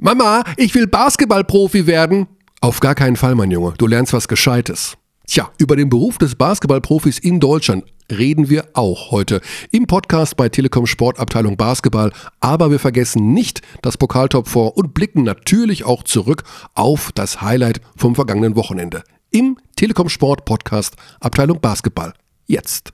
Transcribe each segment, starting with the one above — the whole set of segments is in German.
Mama, ich will Basketballprofi werden. Auf gar keinen Fall, mein Junge. Du lernst was Gescheites. Tja, über den Beruf des Basketballprofis in Deutschland reden wir auch heute im Podcast bei Telekom Sportabteilung Basketball. Aber wir vergessen nicht das Pokaltop vor und blicken natürlich auch zurück auf das Highlight vom vergangenen Wochenende. Im Telekom Sport Podcast Abteilung Basketball. Jetzt.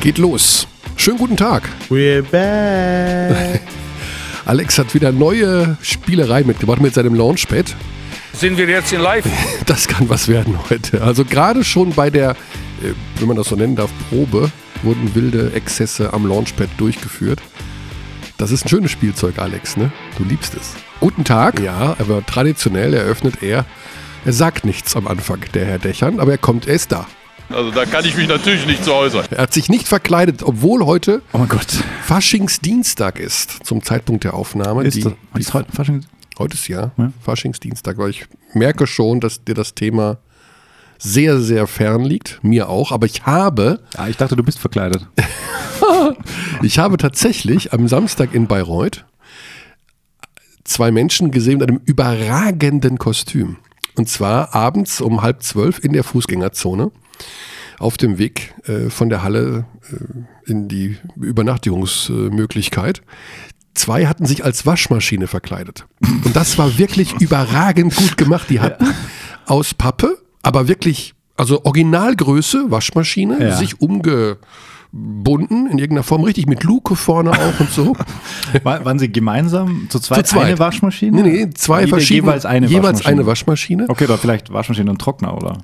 Geht los. Schönen guten Tag. We're back. Alex hat wieder neue Spielerei mitgebracht mit seinem Launchpad. Sind wir jetzt in Live? Das kann was werden heute. Also gerade schon bei der, äh, wenn man das so nennen darf, Probe wurden wilde Exzesse am Launchpad durchgeführt. Das ist ein schönes Spielzeug, Alex, ne? Du liebst es. Guten Tag. Ja, aber traditionell eröffnet er. Er sagt nichts am Anfang, der Herr Dächern, aber er kommt, er ist da. Also da kann ich mich natürlich nicht zu äußern. Er hat sich nicht verkleidet, obwohl heute Oh mein Gott. Faschingsdienstag ist, zum Zeitpunkt der Aufnahme. Ist, Die- das, ist heute Fasching? Heute ist ja, Ja. Faschingsdienstag, weil ich merke schon, dass dir das Thema sehr, sehr fern liegt. Mir auch. Aber ich habe, Ah, ich dachte, du bist verkleidet. ich habe tatsächlich am Samstag in Bayreuth zwei Menschen gesehen mit einem überragenden Kostüm. Und zwar abends um halb zwölf in der Fußgängerzone auf dem Weg äh, von der Halle äh, in die Übernachtungsmöglichkeit. Zwei hatten sich als Waschmaschine verkleidet. Und das war wirklich überragend gut gemacht. Die hatten aus Pappe, aber wirklich, also Originalgröße, Waschmaschine, Ja. sich umgebunden in irgendeiner Form, richtig mit Luke vorne auch und so. War, waren sie gemeinsam zu zweit, Zu zweit. eine Waschmaschine? Nee, nee, zwei verschiedene. Jeweils eine jeweils Waschmaschine. eine Waschmaschine. Okay, oder vielleicht Waschmaschine und Trockner, oder?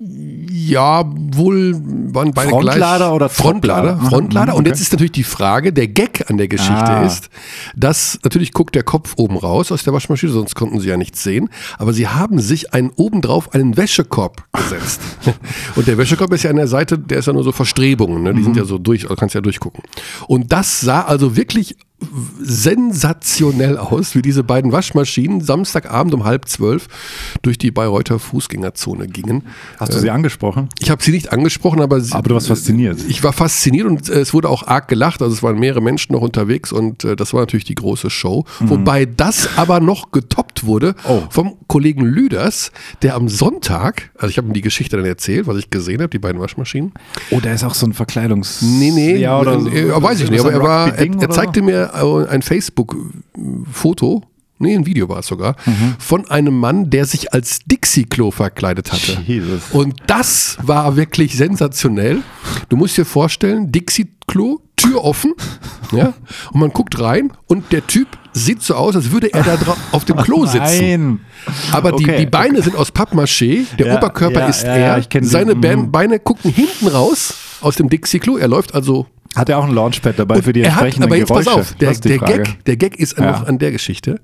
Ja, wohl waren beide Frontlader gleich. oder Frontlader? Frontlader. Mhm, Und okay. jetzt ist natürlich die Frage, der Gag an der Geschichte Ah. ist, dass natürlich guckt der Kopf oben raus aus der Waschmaschine, sonst konnten sie ja nichts sehen. Aber sie haben sich einen obendrauf einen Wäschekorb gesetzt. Und der Wäschekorb ist ja an der Seite, der ist ja nur so Verstrebungen, ne? die Mhm. sind ja so durch, du kannst ja durchgucken. Und das sah also wirklich sensationell aus, wie diese beiden Waschmaschinen Samstagabend um halb zwölf durch die Bayreuther Fußgängerzone gingen. Hast du sie angesprochen? Ich habe sie nicht angesprochen, aber, sie, Aber du warst fasziniert. Ich war fasziniert und äh, es wurde auch arg gelacht. Also es waren mehrere Menschen noch unterwegs und äh, das war natürlich die große Show. Wobei das aber noch getoppt wurde Mhm. Oh. vom Kollegen Lüders, der am Sonntag, also ich habe ihm die Geschichte dann erzählt, was ich gesehen habe, die beiden Waschmaschinen. Oh, da ist auch so ein Verkleidungs... Nee, nee, Ja, oder so, äh, weiß ich nicht, aber er, war, er, er oder zeigte mir äh, ein Facebook-Foto, nee, ein Video war es sogar, Mhm. von einem Mann, der sich als Dixie-Klo verkleidet hatte. Jesus. Und das war wirklich sensationell. Du musst dir vorstellen, Dixie-Klo, Tür offen, ja, und man guckt rein und der Typ sieht so aus, als würde er da drauf auf dem Klo sitzen. Nein. Aber die, Okay, die Beine sind aus Pappmaché, der Ja, Oberkörper ja, ist ja, er, seine Mhm. Beine gucken hinten raus aus dem Dixie-Klo, er läuft also Hat er auch ein Launchpad dabei für die er hat, entsprechenden aber jetzt Geräusche? pass auf, der, der. Gag, der Gag ist Ja. noch an der Geschichte.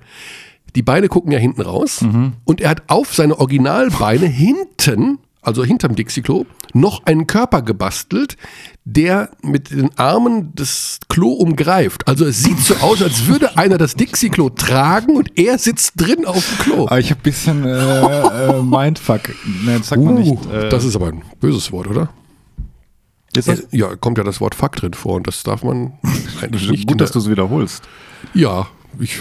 Die Beine gucken ja hinten raus Mhm. und er hat auf seine Originalbeine hinten, also hinterm Dixie-Klo, noch einen Körper gebastelt, der mit den Armen das Klo umgreift. Also es sieht so aus, als würde einer das Dixie-Klo tragen und er sitzt drin auf dem Klo. Aber ich habe ein bisschen äh, äh, Mindfuck. Ne, das sagt man Uh, nicht. Äh, das ist aber ein böses Wort, oder? Ist das Ja, kommt ja das Wort Fuck drin vor und das darf man eigentlich nicht. gut, dass der- du es wiederholst. Ja, ich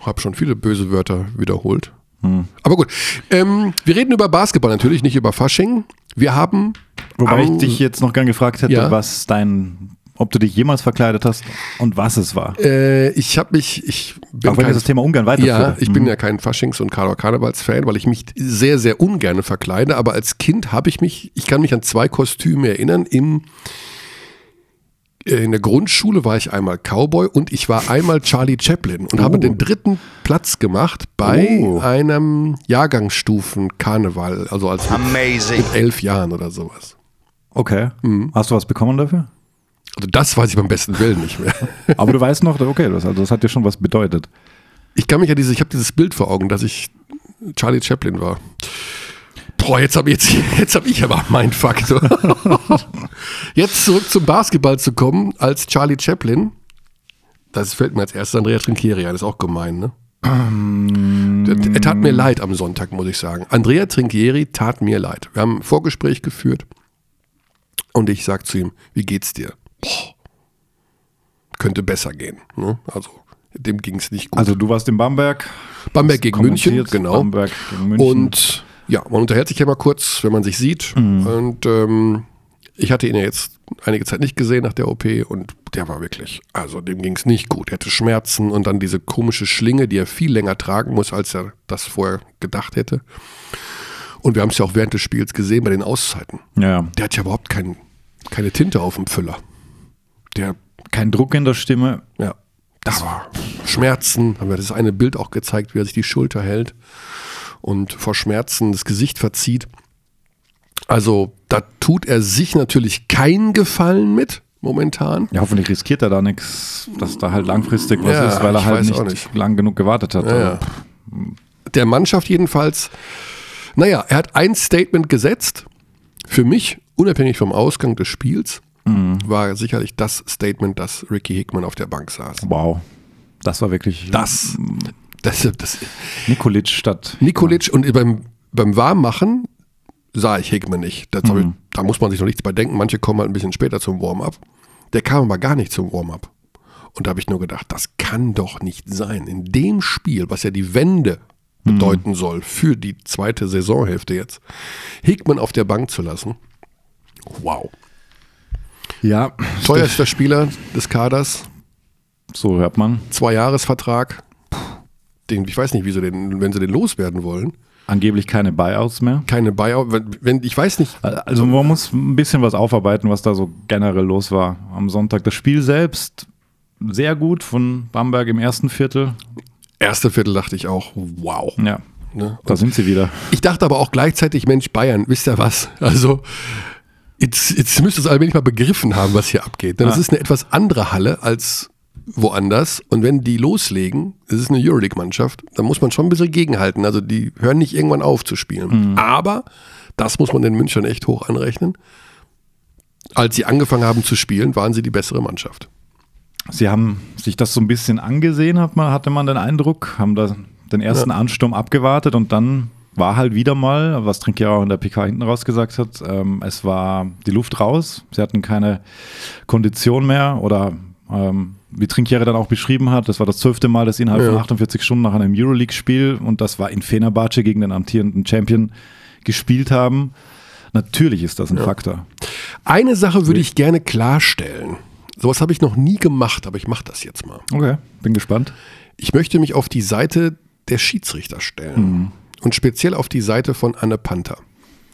habe schon viele böse Wörter wiederholt. Hm. Aber gut, ähm, wir reden über Basketball natürlich, nicht über Fasching. Wir haben, Wobei ich dich jetzt noch gern gefragt hätte, Ja. was dein, ob du dich jemals verkleidet hast und was es war. äh, ich habe mich, ich bin Auch wenn kein, das Thema ungern weiterführen. ja, ich bin ja kein Faschings- und Karnevalsfan, weil ich mich sehr, sehr ungern verkleide. Aber als Kind habe ich mich, ich kann mich an zwei Kostüme erinnern. Im, äh, in der Grundschule war ich einmal Cowboy und ich war einmal Charlie Chaplin und habe den dritten Platz gemacht bei Oh. einem Jahrgangsstufen-Karneval, also als Amazing. mit elf Jahren oder sowas. Okay. Mhm. Hast du was bekommen dafür? Also das weiß ich beim besten Willen nicht mehr. Aber du weißt noch, okay, das, also das hat dir schon was bedeutet. Ich kann mich ja diese, ich habe dieses Bild vor Augen, dass ich Charlie Chaplin war. Boah, jetzt habe jetzt, jetzt hab ich aber meinen Faktor. jetzt zurück zum Basketball zu kommen als Charlie Chaplin. Das fällt mir als erstes Andrea Trinkieri ein, ist auch gemein, ne? Er, er tat mir leid am Sonntag, muss ich sagen. Andrea Trinkieri tat mir leid. Wir haben ein Vorgespräch geführt und ich sag zu ihm, wie geht's dir? Boah, könnte besser gehen. Ne? Also dem ging es nicht gut. Also du warst in Bamberg. Bamberg gegen München, genau. Bamberg gegen München. Und ja, man unterhält sich ja mal kurz, wenn man sich sieht. Und ähm, ich hatte ihn ja jetzt einige Zeit nicht gesehen nach der OP und der war wirklich, also dem ging es nicht gut. Er hatte Schmerzen und dann diese komische Schlinge, die er viel länger tragen muss, als er das vorher gedacht hätte. Und wir haben es ja auch während des Spiels gesehen bei den Auszeiten. ja. Der hat ja überhaupt kein, keine Tinte auf dem Füller. Der kein Druck in der Stimme. ja, das war Schmerzen. Haben wir das eine Bild auch gezeigt, wie er sich die Schulter hält und vor Schmerzen das Gesicht verzieht. Also da tut er sich natürlich keinen Gefallen mit momentan. Ja, hoffentlich riskiert er da nichts, dass da halt langfristig was Ja, ist, weil er halt nicht, nicht. lang genug gewartet hat. Ja, ja. Der Mannschaft jedenfalls. Naja, er hat ein Statement gesetzt. Für mich, unabhängig vom Ausgang des Spiels, war sicherlich das Statement, dass Ricky Hickman auf der Bank saß. Wow. Das war wirklich Das, das, das Nikolic statt. Nikolic und beim, beim Warmmachen sah ich Hickman nicht. Das hab ich, da muss man sich noch nichts bei denken. Manche kommen halt ein bisschen später zum Warm-up. Der kam aber gar nicht zum Warm-up. Und da habe ich nur gedacht, das kann doch nicht sein. In dem Spiel, was ja die Wende bedeuten soll für die zweite Saisonhälfte jetzt, Hickman auf der Bank zu lassen. Wow. Ja, Teuerster Spieler des Kaders, so hört man. Zwei-Jahres-Vertrag. Den, ich weiß nicht, wieso den, wenn sie den loswerden wollen. Angeblich keine Buyouts mehr. Keine Buyout, wenn, wenn ich weiß nicht, Also man muss ein bisschen was aufarbeiten, was da so generell los war am Sonntag. Das Spiel selbst sehr gut von Bamberg im ersten Viertel. erste Viertel dachte ich auch, wow. Ja, Ne? da sind sie wieder. Ich dachte aber auch gleichzeitig, Mensch, Bayern, wisst ihr was? Also, jetzt, jetzt müsst ihr es allmählich mal begriffen haben, was hier abgeht. Denn das Ja. ist eine etwas andere Halle als woanders. Und wenn die loslegen, das ist eine Euroleague-Mannschaft, dann muss man schon ein bisschen gegenhalten. Also, die hören nicht irgendwann auf zu spielen. Aber, das muss man den Münchnern echt hoch anrechnen. Als sie angefangen haben zu spielen, waren sie die bessere Mannschaft. Sie haben sich das so ein bisschen angesehen, hat man, hatte man den Eindruck, haben da den ersten Ansturm abgewartet und dann war halt wieder mal, was Trinkier auch in der PK hinten raus gesagt hat, ähm, es war die Luft raus. Sie hatten keine Kondition mehr oder ähm, wie Trinkiere dann auch beschrieben hat, das war das zwölfte Mal, dass sie innerhalb Ja. von 48 Stunden nach einem Euroleague-Spiel und das war in Fenerbahce gegen den amtierenden Champion gespielt haben. Natürlich ist das ein Faktor. Eine Sache würde ich gerne klarstellen. Sowas habe ich noch nie gemacht, aber ich mache das jetzt mal. Okay, bin gespannt. Ich möchte mich auf die Seite der Schiedsrichter stellen. Und speziell auf die Seite von Anne Panther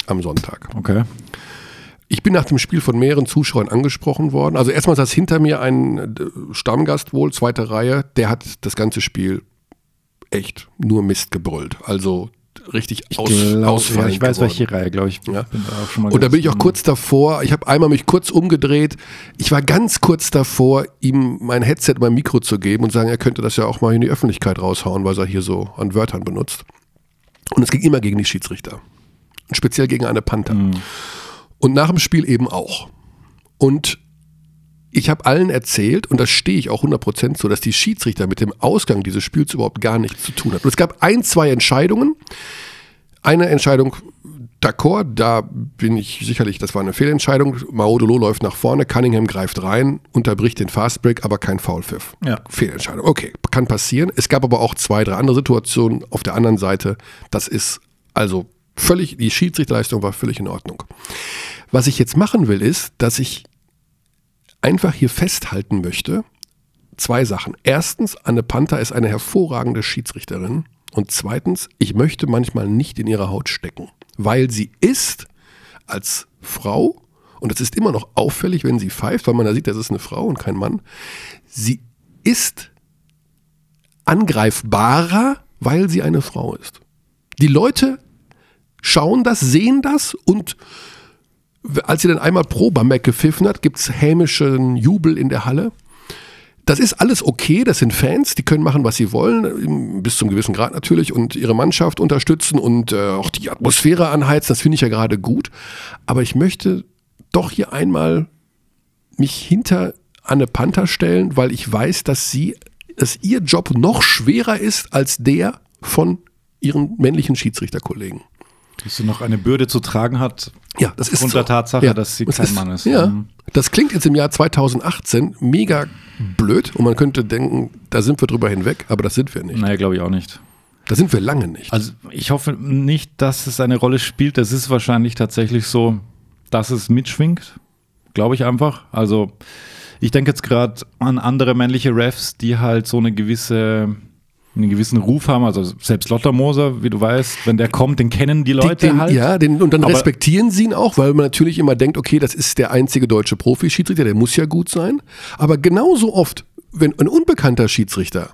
am Sonntag. Okay. Ich bin nach dem Spiel von mehreren Zuschauern angesprochen worden. Also erstmal saß hinter mir ein äh, Stammgast wohl, zweite Reihe, der hat das ganze Spiel echt nur Mist gebrüllt. Also richtig aus, Glaub, ausfallend ja, ich weiß, geworden. welche Reihe, glaube ich. Ja. Bin da auch schon mal Und da bin ich auch kurz davor, ich habe einmal mich kurz umgedreht, ich war ganz kurz davor, ihm mein Headset, mein Mikro zu geben und sagen, er könnte das ja auch mal in die Öffentlichkeit raushauen, was er hier so an Wörtern benutzt. Und es ging immer gegen die Schiedsrichter. Und speziell gegen eine Panther. Und nach dem Spiel eben auch. Und ich habe allen erzählt, und das stehe ich auch 100% so, dass die Schiedsrichter mit dem Ausgang dieses Spiels überhaupt gar nichts zu tun hatten. Und es gab ein, zwei Entscheidungen. Eine Entscheidung, d'accord, da bin ich sicherlich, das war eine Fehlentscheidung. Maodolo läuft nach vorne, Cunningham greift rein, unterbricht den Fastbreak, aber kein Foulpfiff. Ja. Fehlentscheidung. Okay, kann passieren. Es gab aber auch zwei, drei andere Situationen auf der anderen Seite. Das ist also völlig, die Schiedsrichterleistung war völlig in Ordnung. Was ich jetzt machen will, ist, dass ich einfach hier festhalten möchte, zwei Sachen. Erstens, Anne Panther ist eine hervorragende Schiedsrichterin. Und zweitens, ich möchte manchmal nicht in ihrer Haut stecken, weil sie ist als Frau, und das ist immer noch auffällig, wenn sie pfeift, weil man da sieht, das ist eine Frau und kein Mann, sie ist angreifbarer, weil sie eine Frau ist. Die Leute schauen das, sehen das und als sie dann einmal pro Bamberg gepfiffen hat, gibt es hämischen Jubel in der Halle. Das ist alles okay, das sind Fans, die können machen, was sie wollen, bis zum gewissen Grad natürlich, und ihre Mannschaft unterstützen und äh, auch die Atmosphäre anheizen, das finde ich ja gerade gut. Aber ich möchte doch hier einmal mich hinter Anne Panther stellen, weil ich weiß, dass sie dass ihr Job noch schwerer ist als der von ihren männlichen Schiedsrichterkollegen. Dass sie noch eine Bürde zu tragen hat, Ja, das ist aufgrund so. der Tatsache, Ja, dass sie das kein Mann ist. Ja, Mhm. das klingt jetzt im Jahr 2018 mega blöd und man könnte denken, da sind wir drüber hinweg, aber das sind wir nicht. Naja, glaube ich auch nicht. Da sind wir lange nicht. Also ich hoffe nicht, dass es eine Rolle spielt. Es ist wahrscheinlich tatsächlich so, dass es mitschwingt. Glaube ich einfach. Also ich denke jetzt gerade an andere männliche Refs, die halt so eine gewisse einen gewissen Ruf haben, also selbst Lotta Moser, wie du weißt, wenn der kommt, den kennen die Leute den, halt. Ja, den, und dann Aber- respektieren sie ihn auch, weil man natürlich immer denkt, okay, das ist der einzige deutsche Profi-Schiedsrichter, der muss ja gut sein. Aber genauso oft, wenn ein unbekannter Schiedsrichter,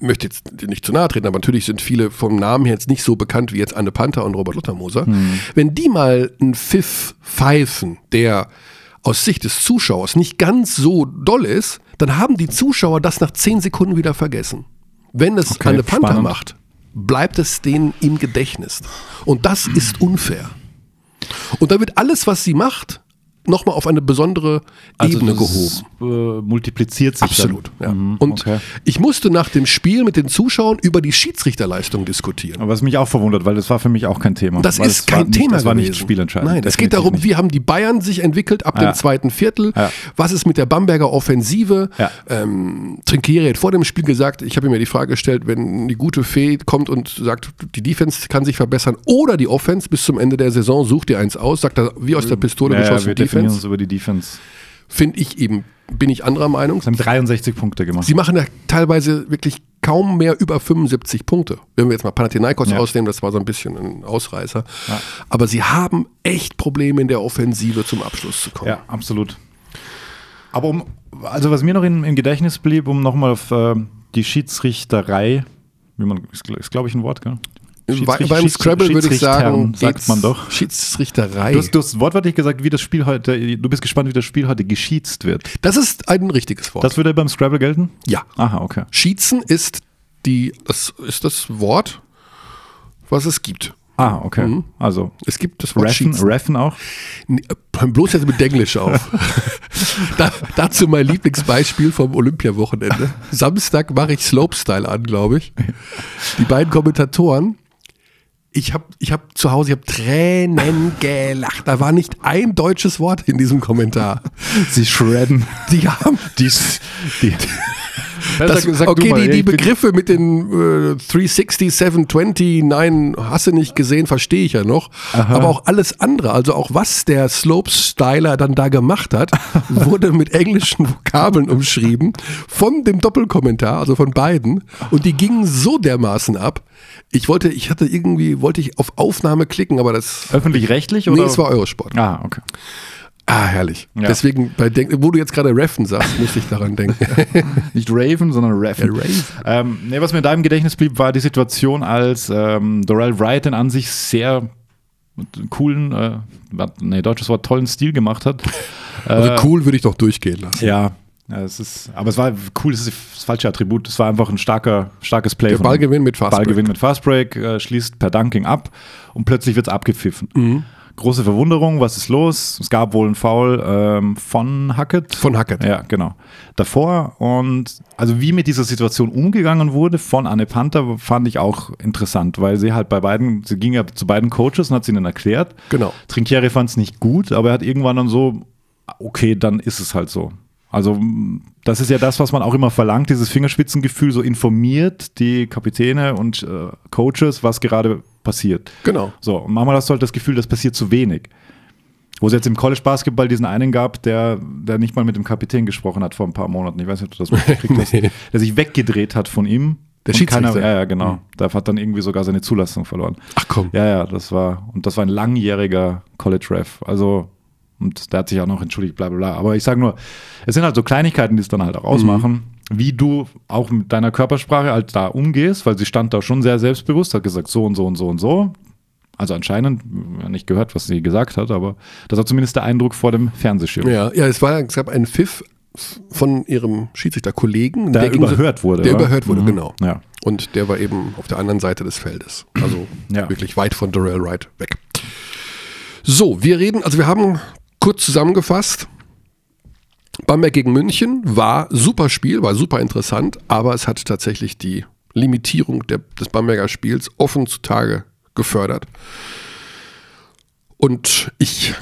möchte jetzt nicht zu nahe treten, aber natürlich sind viele vom Namen her jetzt nicht so bekannt wie jetzt Anne Panther und Robert Lottermoser, wenn die mal einen Pfiff pfeifen, der aus Sicht des Zuschauers nicht ganz so doll ist, dann haben die Zuschauer das nach zehn Sekunden wieder vergessen. Wenn es Okay, Anne Panther spannend. macht, bleibt es denen im Gedächtnis. Und das ist unfair. Und da wird alles, was sie macht, nochmal auf eine besondere Ebene Also das, gehoben. Äh, multipliziert sich Absolut. Ja. Mhm, Und okay. ich musste nach dem Spiel mit den Zuschauern über die Schiedsrichterleistung diskutieren. Aber was mich auch verwundert, weil das war für mich auch kein Thema. Das ist kein nicht, Thema Das war nicht spielentscheidend. Nein, es geht darum, nicht. wie haben die Bayern sich entwickelt ab Ja. dem zweiten Viertel? Ja. Was ist mit der Bamberger Offensive? Ja. Ähm, Trinkieri hat vor dem Spiel gesagt, ich habe ihm ja die Frage gestellt, wenn die gute Fee kommt und sagt, die Defense kann sich verbessern oder die Offense bis zum Ende der Saison, sucht ihr eins aus, sagt er wie aus der Pistole ja, ja, geschossen wir Defense. uns über die Defense. Finde ich eben, bin ich anderer Meinung. Sie haben 63 Punkte gemacht. Sie machen ja teilweise wirklich kaum mehr über 75 Punkte. Wenn wir jetzt mal Panathinaikos Ja. ausnehmen, das war so ein bisschen ein Ausreißer. Aber sie haben echt Probleme in der Offensive zum Abschluss zu kommen. Ja, absolut. Aber um, also was mir noch in, im Gedächtnis blieb, um nochmal auf äh, die Schiedsrichterei, wie man, ist, ist glaube ich ein Wort, gell? Bei, Schiedsricht- beim Scrabble würde ich sagen, sagt man doch. Schiedsrichterei. Du hast, du hast wortwörtlich gesagt, wie das Spiel heute, du bist gespannt, wie das Spiel heute geschiezt wird. das ist ein richtiges Wort. Das würde beim Scrabble gelten? ja. Aha, okay. Schießen ist die, das ist das Wort, was es gibt. Ah, okay. Also Es gibt das Wort Reffen. Reffen auch. Nee, bloß jetzt mit Englisch auf. da, dazu mein Lieblingsbeispiel vom Olympiawochenende. Samstag mache ich Slopestyle an, glaube ich. Die beiden Kommentatoren. Ich habe ich hab zu Hause, ich habe Tränen gelacht. Da war nicht ein deutsches Wort in diesem Kommentar. Sie shredden. Die haben Die, die, das, okay, die, die Begriffe mit den äh, 360, 720, nein, hast du nicht gesehen, verstehe ich ja noch. Aber auch alles andere, also auch was der Slopestyler dann da gemacht hat, wurde mit englischen Vokabeln umschrieben von dem Doppelkommentar, also von beiden. Und die gingen so dermaßen ab. Ich wollte, ich hatte irgendwie, wollte ich auf Aufnahme klicken, aber das. Öffentlich-rechtlich? Nee, oder? es war Eurosport. Ah, okay. Ah, herrlich. Ja. Deswegen, bei Denk wo du jetzt gerade Reffen sagst, musste ich daran denken. Nicht Raven, sondern Raven. Ja, Raven. Ähm, nee, was mir da im Gedächtnis blieb, war die Situation, als ähm, Dorel Wright den an sich sehr coolen, äh, nee, deutsches Wort, tollen Stil gemacht hat. Also Äh, cool würde ich doch durchgehen lassen. Ja. Ja, es ist, aber es war cool, es ist das falsche Attribut. Es war einfach ein starker, starkes Play. Der Ballgewinn mit Fastbreak. Ballgewinn mit Fastbreak, äh, schließt per Dunking ab und plötzlich wird es abgepfiffen. Mhm. Große Verwunderung, was ist los? Es gab wohl einen Foul ähm, von Hackett. Von Hackett. Ja, genau. Davor und also wie mit dieser Situation umgegangen wurde von Anne Panther, fand ich auch interessant, weil sie halt bei beiden, sie ging ja zu beiden Coaches und hat sie ihnen erklärt. Genau. Trinkieri fand es nicht gut, aber er hat irgendwann dann so, okay, dann ist es halt so. Also das ist ja das, was man auch immer verlangt, dieses Fingerspitzengefühl, so informiert die Kapitäne und äh, Coaches, was gerade passiert. Genau. So, und manchmal hast du halt das Gefühl, das passiert zu wenig. Wo es jetzt im College Basketball diesen einen gab, der, der nicht mal mit dem Kapitän gesprochen hat vor ein paar Monaten. Ich weiß nicht, ob du das mitgekriegt hast. Der sich weggedreht hat von ihm. Der Schiedsrichter. keiner- Ja, ja, genau. Der hat dann irgendwie sogar seine Zulassung verloren. Ach komm. Ja, ja, das war, und das war ein langjähriger College-Ref. Also, und der hat sich auch noch entschuldigt, bla bla bla. Aber ich sage nur, es sind halt so Kleinigkeiten, die es dann halt auch ausmachen, wie du auch mit deiner Körpersprache halt da umgehst, weil sie stand da schon sehr selbstbewusst, hat gesagt, so und so und so und so. Also anscheinend, nicht gehört, was sie gesagt hat, aber das war zumindest der Eindruck vor dem Fernsehschirm. Ja, ja, es war, es gab einen Pfiff von ihrem Schiedsrichterkollegen, Der so- überhört wurde, Der oder? überhört wurde, Mhm. genau. Ja. Und der war eben auf der anderen Seite des Feldes. Also Ja. wirklich weit von Darrell Wright weg. So, wir reden, also wir haben kurz zusammengefasst. Bamberg gegen München war super Spiel, war super interessant, aber es hat tatsächlich die Limitierung der, des Bamberger Spiels offen zutage gefördert. Und ich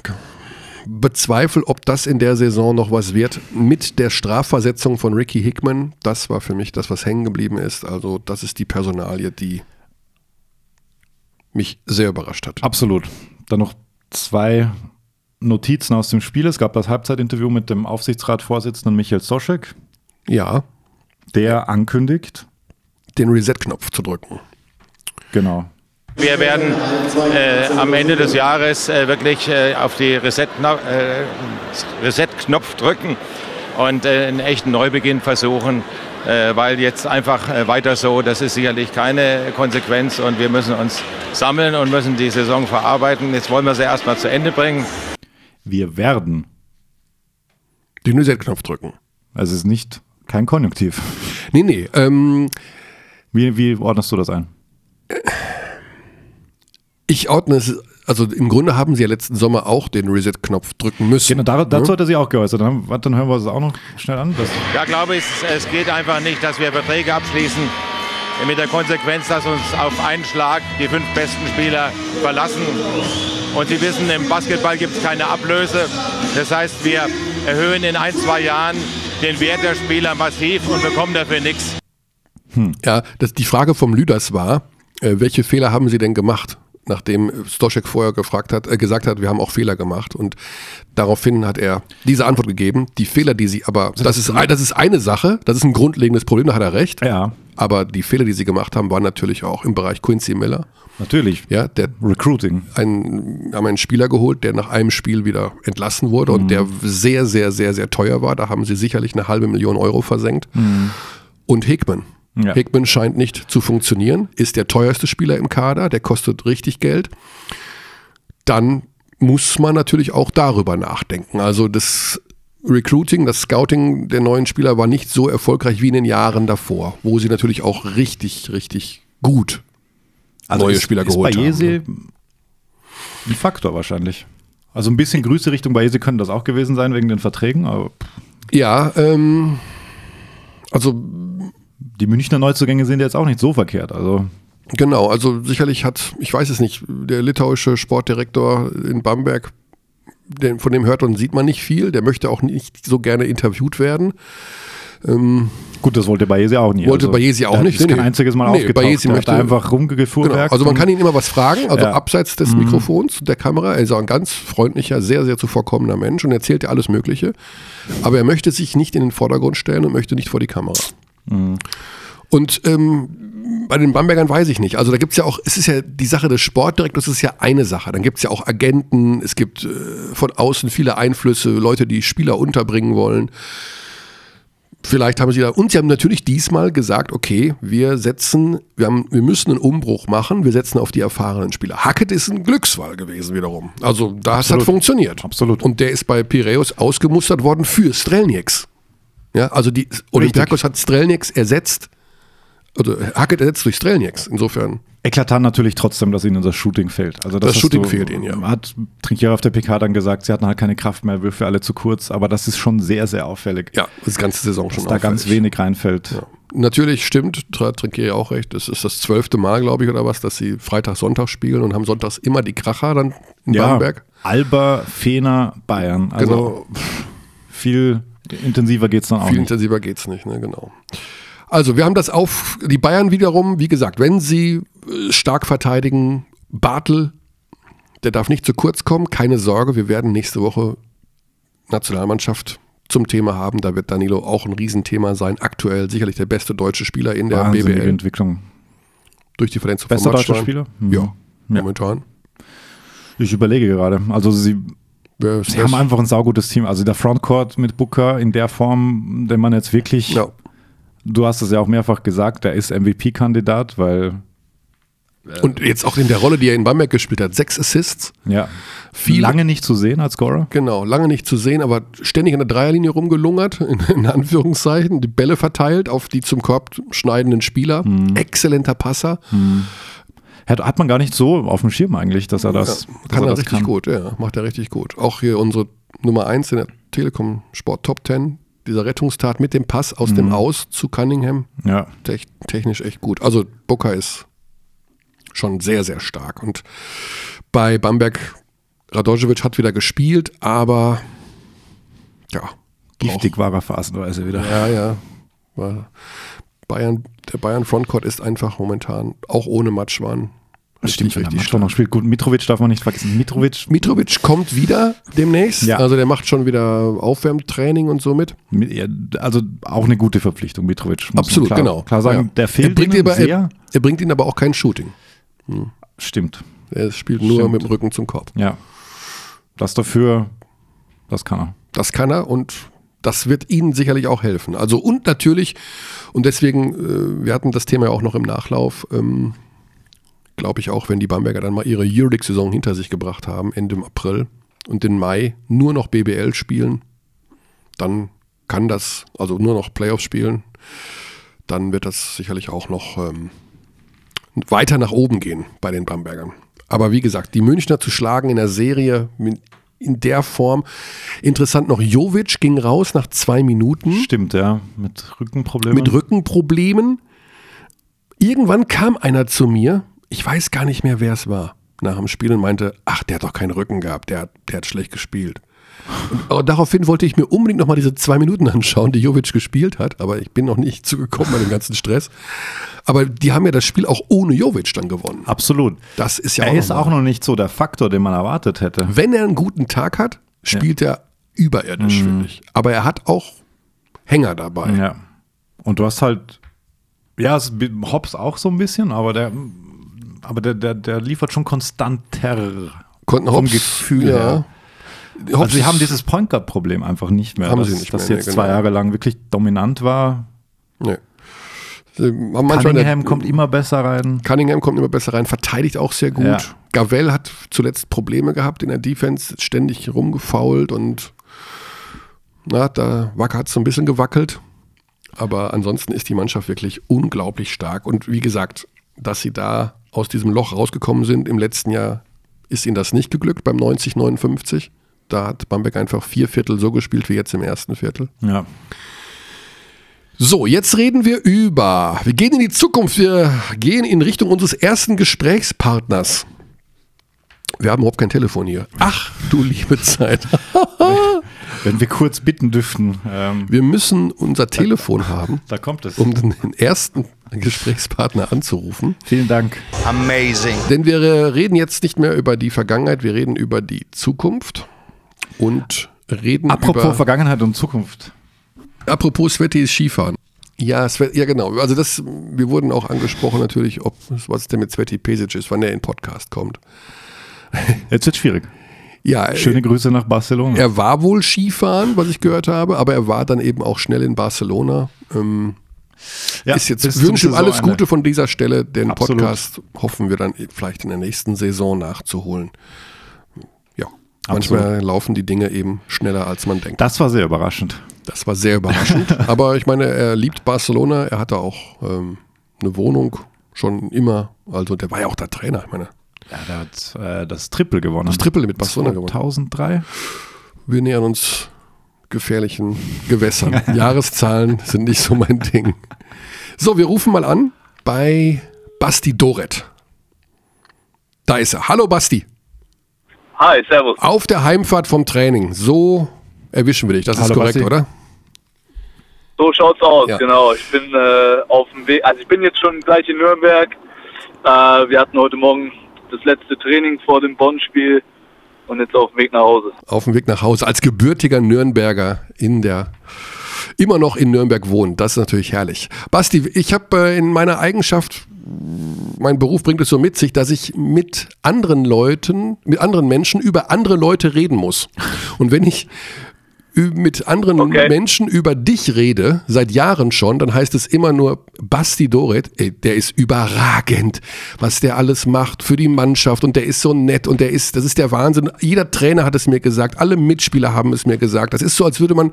bezweifle, ob das in der Saison noch was wird. Mit der Strafversetzung von Ricky Hickman, das war für mich das, was hängen geblieben ist. Also, das ist die Personalie, die mich sehr überrascht hat. Absolut. Dann noch zwei Notizen aus dem Spiel. Es gab das Halbzeitinterview mit dem Aufsichtsratsvorsitzenden Michael Soschek, Ja, der ankündigt, den Reset-Knopf zu drücken. genau, Wir werden äh, am Ende des Jahres äh, wirklich äh, auf die Reset-Knopf äh, Reset drücken und äh, einen echten Neubeginn versuchen, äh, weil jetzt einfach äh, weiter so, das ist sicherlich keine Konsequenz und wir müssen uns sammeln und müssen die Saison verarbeiten. Jetzt wollen wir sie erstmal zu Ende bringen. Wir werden. Den Reset-Knopf drücken. Also es ist nicht kein Konjunktiv. Nee, nee. Ähm, Wie, wie ordnest du das ein? ich ordne es, also im Grunde haben sie ja letzten Sommer auch den Reset-Knopf drücken müssen. Genau, da, dazu Ne? hat er sich auch geäußert. Dann, dann hören wir es auch noch schnell an. Ja, glaube ich, es geht einfach nicht, dass wir Verträge abschließen mit der Konsequenz, dass uns auf einen Schlag die fünf besten Spieler verlassen. Und Sie wissen, im Basketball gibt es keine Ablöse. Das heißt, wir erhöhen in ein, zwei Jahren den Wert der Spieler massiv und bekommen dafür nichts. Ja, das, die Frage vom Lüders war, äh, welche Fehler haben sie denn gemacht? Nachdem Stoschek vorher gefragt hat, äh, gesagt hat, wir haben auch Fehler gemacht. Und daraufhin hat er diese Antwort gegeben. Die Fehler, die sie, aber das ist, ein- das ist eine Sache, das ist ein grundlegendes Problem, da hat er recht. ja, Aber die Fehler, die sie gemacht haben, waren natürlich auch im Bereich Quincy Miller. natürlich. Ja, der Recruiting. einen, haben einen Spieler geholt, der nach einem Spiel wieder entlassen wurde und der sehr, sehr, sehr, sehr teuer war. Da haben sie sicherlich eine halbe Million Euro versenkt. Und Hickman. Ja. Hickman scheint nicht zu funktionieren, ist der teuerste Spieler im Kader, der kostet richtig Geld. Dann muss man natürlich auch darüber nachdenken. Also das Recruiting, das Scouting der neuen Spieler war nicht so erfolgreich wie in den Jahren davor, wo sie natürlich auch richtig, richtig gut neue Also ist, Spieler ist geholt Bayese haben. ein Faktor wahrscheinlich. Also ein bisschen Grüße Richtung Bayese können das auch gewesen sein wegen den Verträgen, aber Ja, ähm, also die Münchner Neuzugänge sind jetzt auch nicht so verkehrt. Also genau, also sicherlich hat, ich weiß es nicht, der litauische Sportdirektor in Bamberg, den, von dem hört und sieht man nicht viel, der möchte auch nicht so gerne interviewt werden. gut, das wollte Bayese auch nie. Wollte also, Bayesi auch nicht, Ist nee, kein einziges Mal Nee, aufgetaucht. Bayesi möchte- einfach rumgefuhrwerkt. Genau, also man kann ihn immer was fragen, also Ja. Mhm. abseits des Mikrofons, der Kamera. Er ist auch ein ganz freundlicher, sehr, sehr zuvorkommender Mensch und erzählt dir alles Mögliche. Aber er möchte sich nicht in den Vordergrund stellen und möchte nicht vor die Kamera. Mhm. Und ähm, bei den Bambergern weiß ich nicht. Also da gibt es ja auch, es ist ja die Sache des Sportdirektors, ist ja eine Sache. Dann gibt es ja auch Agenten, es gibt äh, von außen viele Einflüsse, Leute, die Spieler unterbringen wollen. Vielleicht haben sie da, und sie haben natürlich diesmal gesagt, okay, wir setzen, wir, haben, wir müssen einen Umbruch machen, wir setzen auf die erfahrenen Spieler. Hackett ist ein Glücksfall gewesen wiederum. Also da hat Absolut. funktioniert. Absolut. Und der ist bei Piraeus ausgemustert worden für Strelnieks. Ja, also die Olympiakos hat Strelnieks ersetzt, also Hackett ersetzt durch Strelnieks. Insofern, Eklatant natürlich trotzdem, dass ihnen das Shooting fehlt. Also Das hast Shooting du- fehlt ihnen, ja. Hat Trinkier auf der PK dann gesagt, sie hatten halt keine Kraft mehr, Würfe alle zu kurz, aber das ist schon sehr, sehr auffällig, ja, das ganze Saison dass schon da ganz auffällig. wenig reinfällt. Ja. Natürlich stimmt, hat Trinkier auch recht. Das ist das zwölfte Mal, glaube ich, oder was, dass sie Freitag, Sonntag spielen und haben sonntags immer die Kracher dann in Ja, Bamberg. Alba, Fener, Bayern. Also Genau. viel intensiver geht es dann auch Viel nicht. intensiver geht's nicht, ne, genau. Also, wir haben das auf, die Bayern wiederum, wie gesagt, wenn sie äh, stark verteidigen, Bartel, der darf nicht zu kurz kommen, keine Sorge, wir werden nächste Woche Nationalmannschaft zum Thema haben. Da wird Danilo auch ein Riesenthema sein. Aktuell sicherlich der beste deutsche Spieler in der Wahnsinnige BBL Entwicklung. durch die Verletzung Bester von deutscher. Spieler? Ja, Ja. momentan. Ich überlege gerade. Also sie, Wer- sie haben einfach ein saugutes Team. Also der Frontcourt mit Booker in der Form, den man jetzt wirklich, ja. du hast es ja auch mehrfach gesagt, der ist MVP-Kandidat, weil Und jetzt auch in der Rolle, die er in Bamberg gespielt hat, sechs Assists. ja, Viel- lange nicht zu sehen als Scorer. Genau, lange nicht zu sehen, aber ständig an der Dreierlinie rumgelungert, in, in Anführungszeichen, die Bälle verteilt auf die zum Korb schneidenden Spieler. Mhm. Exzellenter Passer. Hat, hat man gar nicht so auf dem Schirm eigentlich, dass er das, Ja, kann er das richtig kann. gut, ja, macht er richtig gut. Auch hier unsere Nummer 1 in der Telekom Sport Top 10. Dieser Rettungstat mit dem Pass aus dem Aus zu Cunningham. Ja. Tech, technisch echt gut. Also Booker ist schon sehr, sehr stark. Und bei Bamberg, Radojevic hat wieder gespielt, aber ja. Giftig war er phasenweise wieder. Ja, ja. War Bayern, der Bayern Frontcourt ist einfach momentan, auch ohne Match waren. Stimmt, wenn er richtig Matsch noch spielt. Gut, Mitrovic darf man nicht vergessen. Mitrovic, Mitrovic kommt wieder demnächst. Ja. Also der macht schon wieder Aufwärmtraining und so mit. also auch eine gute Verpflichtung, Mitrovic. Absolut, klar, genau. Klar sagen, Ja. der Er fehlt bringt, ihnen aber, sehr. er, er bringt ihnen aber auch kein Shooting. Stimmt, Er spielt nur Stimmt. mit dem Rücken zum Korb. ja. Das dafür, das kann er. Das kann er und das wird ihnen sicherlich auch helfen. Also und natürlich, und deswegen, äh, wir hatten das Thema ja auch noch im Nachlauf, ähm, glaube ich auch, wenn die Bamberger dann mal ihre Euroleague-Saison hinter sich gebracht haben, Ende April und im Mai nur noch BBL spielen, dann kann das, also nur noch Playoffs spielen, dann wird das sicherlich auch noch ähm, weiter nach oben gehen bei den Bambergern. Aber wie gesagt, die Münchner zu schlagen in der Serie min- in der Form. Interessant noch, Jovic ging raus nach zwei Minuten Stimmt, ja. Mit Rückenproblemen. mit Rückenproblemen. Irgendwann kam einer zu mir, ich weiß gar nicht mehr, wer es war, nach dem Spiel und meinte, ach, der hat doch keinen Rücken gehabt, der, hat- der hat schlecht gespielt. Und aber daraufhin wollte ich mir unbedingt nochmal diese zwei Minuten anschauen, die Jovic gespielt hat, aber ich bin noch nicht zugekommen bei dem ganzen Stress. Aber die haben ja das Spiel auch ohne Jovic dann gewonnen. Absolut. Das ist ja er auch, ist noch auch noch nicht so der Faktor, den man erwartet hätte. Wenn er einen guten Tag hat, spielt er überirdisch, finde ich. Aber er hat auch Hänger dabei. Ja. Und du hast halt, ja, es, Hobbs auch so ein bisschen, aber der, aber der, der, der liefert schon konstanter. Konnten Vom Hobbs, Gefühl ja. her. Hobbs Also sie haben dieses Point Guard Problem einfach nicht mehr. Haben dass, sie nicht dass mehr, jetzt nee, zwei genau. Jahre lang wirklich dominant war. Nee. Cunningham kommt immer besser rein. Cunningham kommt immer besser rein, verteidigt auch sehr gut. Ja. Gavel hat zuletzt Probleme gehabt in der Defense, ständig rumgefault und na, da hat es so ein bisschen gewackelt. Aber ansonsten ist die Mannschaft wirklich unglaublich stark. Und wie gesagt, dass sie da aus diesem Loch rausgekommen sind im letzten Jahr, ist ihnen das nicht geglückt beim 90-59. Da hat Bamberg einfach vier Viertel so gespielt wie jetzt im ersten Viertel. Ja. So, jetzt reden wir über. Wir gehen in die Zukunft. Wir gehen in Richtung unseres ersten Gesprächspartners. Wir haben überhaupt kein Telefon hier. Ach, du liebe Zeit. Wenn wir kurz bitten dürften, ähm, Wir müssen unser Telefon haben, da kommt es. um den ersten Gesprächspartner anzurufen. Vielen Dank. Amazing. Denn wir reden jetzt nicht mehr über die Vergangenheit, wir reden über die Zukunft und reden Apropos über. Vergangenheit und Zukunft. Apropos Sveti ist Skifahren. Ja, Svet, ja genau. Also das, wir wurden auch angesprochen natürlich, ob was denn mit Sveti Pesic ist, wann er in den Podcast kommt. Jetzt wird schwierig. Ja, Schöne Grüße nach Barcelona. er war wohl Skifahren, was ich gehört habe, aber er war dann eben auch schnell in Barcelona. Ähm, Ja, ist jetzt wünsche ihm alles. Gute von dieser Stelle. Den Absolut. Podcast hoffen wir dann vielleicht in der nächsten Saison nachzuholen. Ja, Absolut. manchmal laufen die Dinge eben schneller als man denkt. Das war sehr überraschend. Das war sehr überraschend. aber ich meine, er liebt Barcelona. Er hatte auch ähm, eine Wohnung schon immer. Also der war ja auch der Trainer. Ich meine, Ja, der hat äh, das Triple gewonnen. das Triple mit Barcelona gewonnen. 2003. Wir nähern uns gefährlichen Gewässern. Jahreszahlen sind nicht so mein Ding. So, wir rufen mal an bei Basti Doret. Da ist er. Hallo Basti. Hi, servus. Auf der Heimfahrt vom Training. So erwischen wir dich. Das ist Hallo, korrekt, Basti. oder? So schaut's aus, Ja. genau. Ich bin äh, auf dem Weg, also ich bin jetzt schon gleich in Nürnberg. Äh, wir hatten heute Morgen das letzte Training vor dem Bonn-Spiel und jetzt auf dem Weg nach Hause. Auf dem Weg nach Hause. Als gebürtiger Nürnberger in der immer noch in Nürnberg wohnt. Das ist natürlich herrlich. Basti, ich habe äh, in meiner Eigenschaft, mein Beruf bringt es so mit sich, dass ich mit anderen Leuten, mit anderen Menschen über andere Leute reden muss. Und wenn ich mit anderen Okay. Menschen über dich rede, seit Jahren schon, dann heißt es immer nur Basti Doret, ey, der ist überragend, was der alles macht für die Mannschaft und der ist so nett und der ist, das ist der Wahnsinn. Jeder Trainer hat es mir gesagt, alle Mitspieler haben es mir gesagt. Das ist so, als würde man